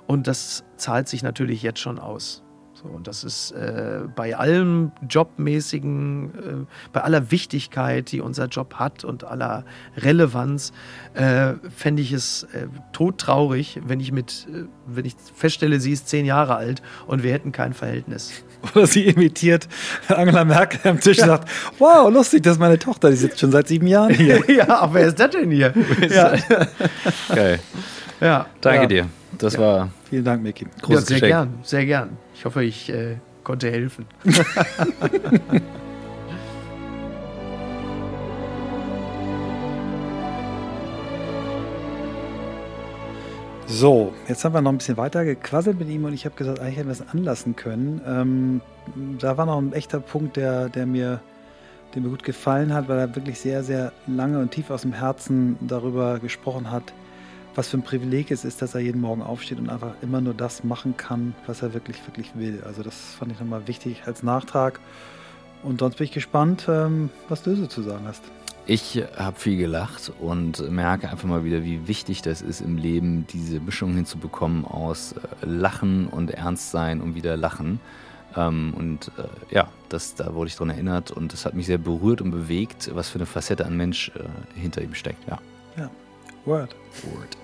Speaker 3: und das zahlt sich natürlich jetzt schon aus. So, und das ist äh, bei allem Jobmäßigen, äh, bei aller Wichtigkeit, die unser Job hat und aller Relevanz, äh, fände ich es äh, todtraurig, wenn ich mit, äh, wenn ich feststelle, sie ist zehn Jahre alt und wir hätten kein Verhältnis. [laughs]
Speaker 1: Oder sie imitiert Angela Merkel am Tisch ja. und sagt, wow, lustig, das ist meine Tochter, die sitzt schon seit sieben Jahren [laughs] hier.
Speaker 3: ja, aber wer ist das denn hier? ja.
Speaker 2: Geil. Ja. Danke ja. dir. Das war.
Speaker 1: Vielen Dank, Miki.
Speaker 3: Großes ja, sehr Geschenk. gern, sehr gern. Ich hoffe, ich äh, konnte helfen. [laughs]
Speaker 1: So, jetzt haben wir noch ein bisschen weiter gequasselt mit ihm und ich habe gesagt, eigentlich hätten wir es anlassen können. Ähm, da war noch ein echter Punkt, der, der, mir, der mir gut gefallen hat, weil er wirklich sehr, sehr lange und tief aus dem Herzen darüber gesprochen hat, was für ein Privileg es ist, dass er jeden Morgen aufsteht und einfach immer nur das machen kann, was er wirklich, wirklich will. Also das fand ich nochmal wichtig als Nachtrag. Und sonst bin ich gespannt, ähm, was du so zu sagen hast.
Speaker 2: Ich habe viel gelacht und merke einfach mal wieder, wie wichtig das ist im Leben, diese Mischung hinzubekommen aus äh, Lachen und Ernstsein und wieder Lachen. Ähm, und äh, ja, das, da wurde ich daran erinnert und das hat mich sehr berührt und bewegt, was für eine Facette an Mensch äh, hinter ihm steckt. Ja.
Speaker 1: ja. Word. Word.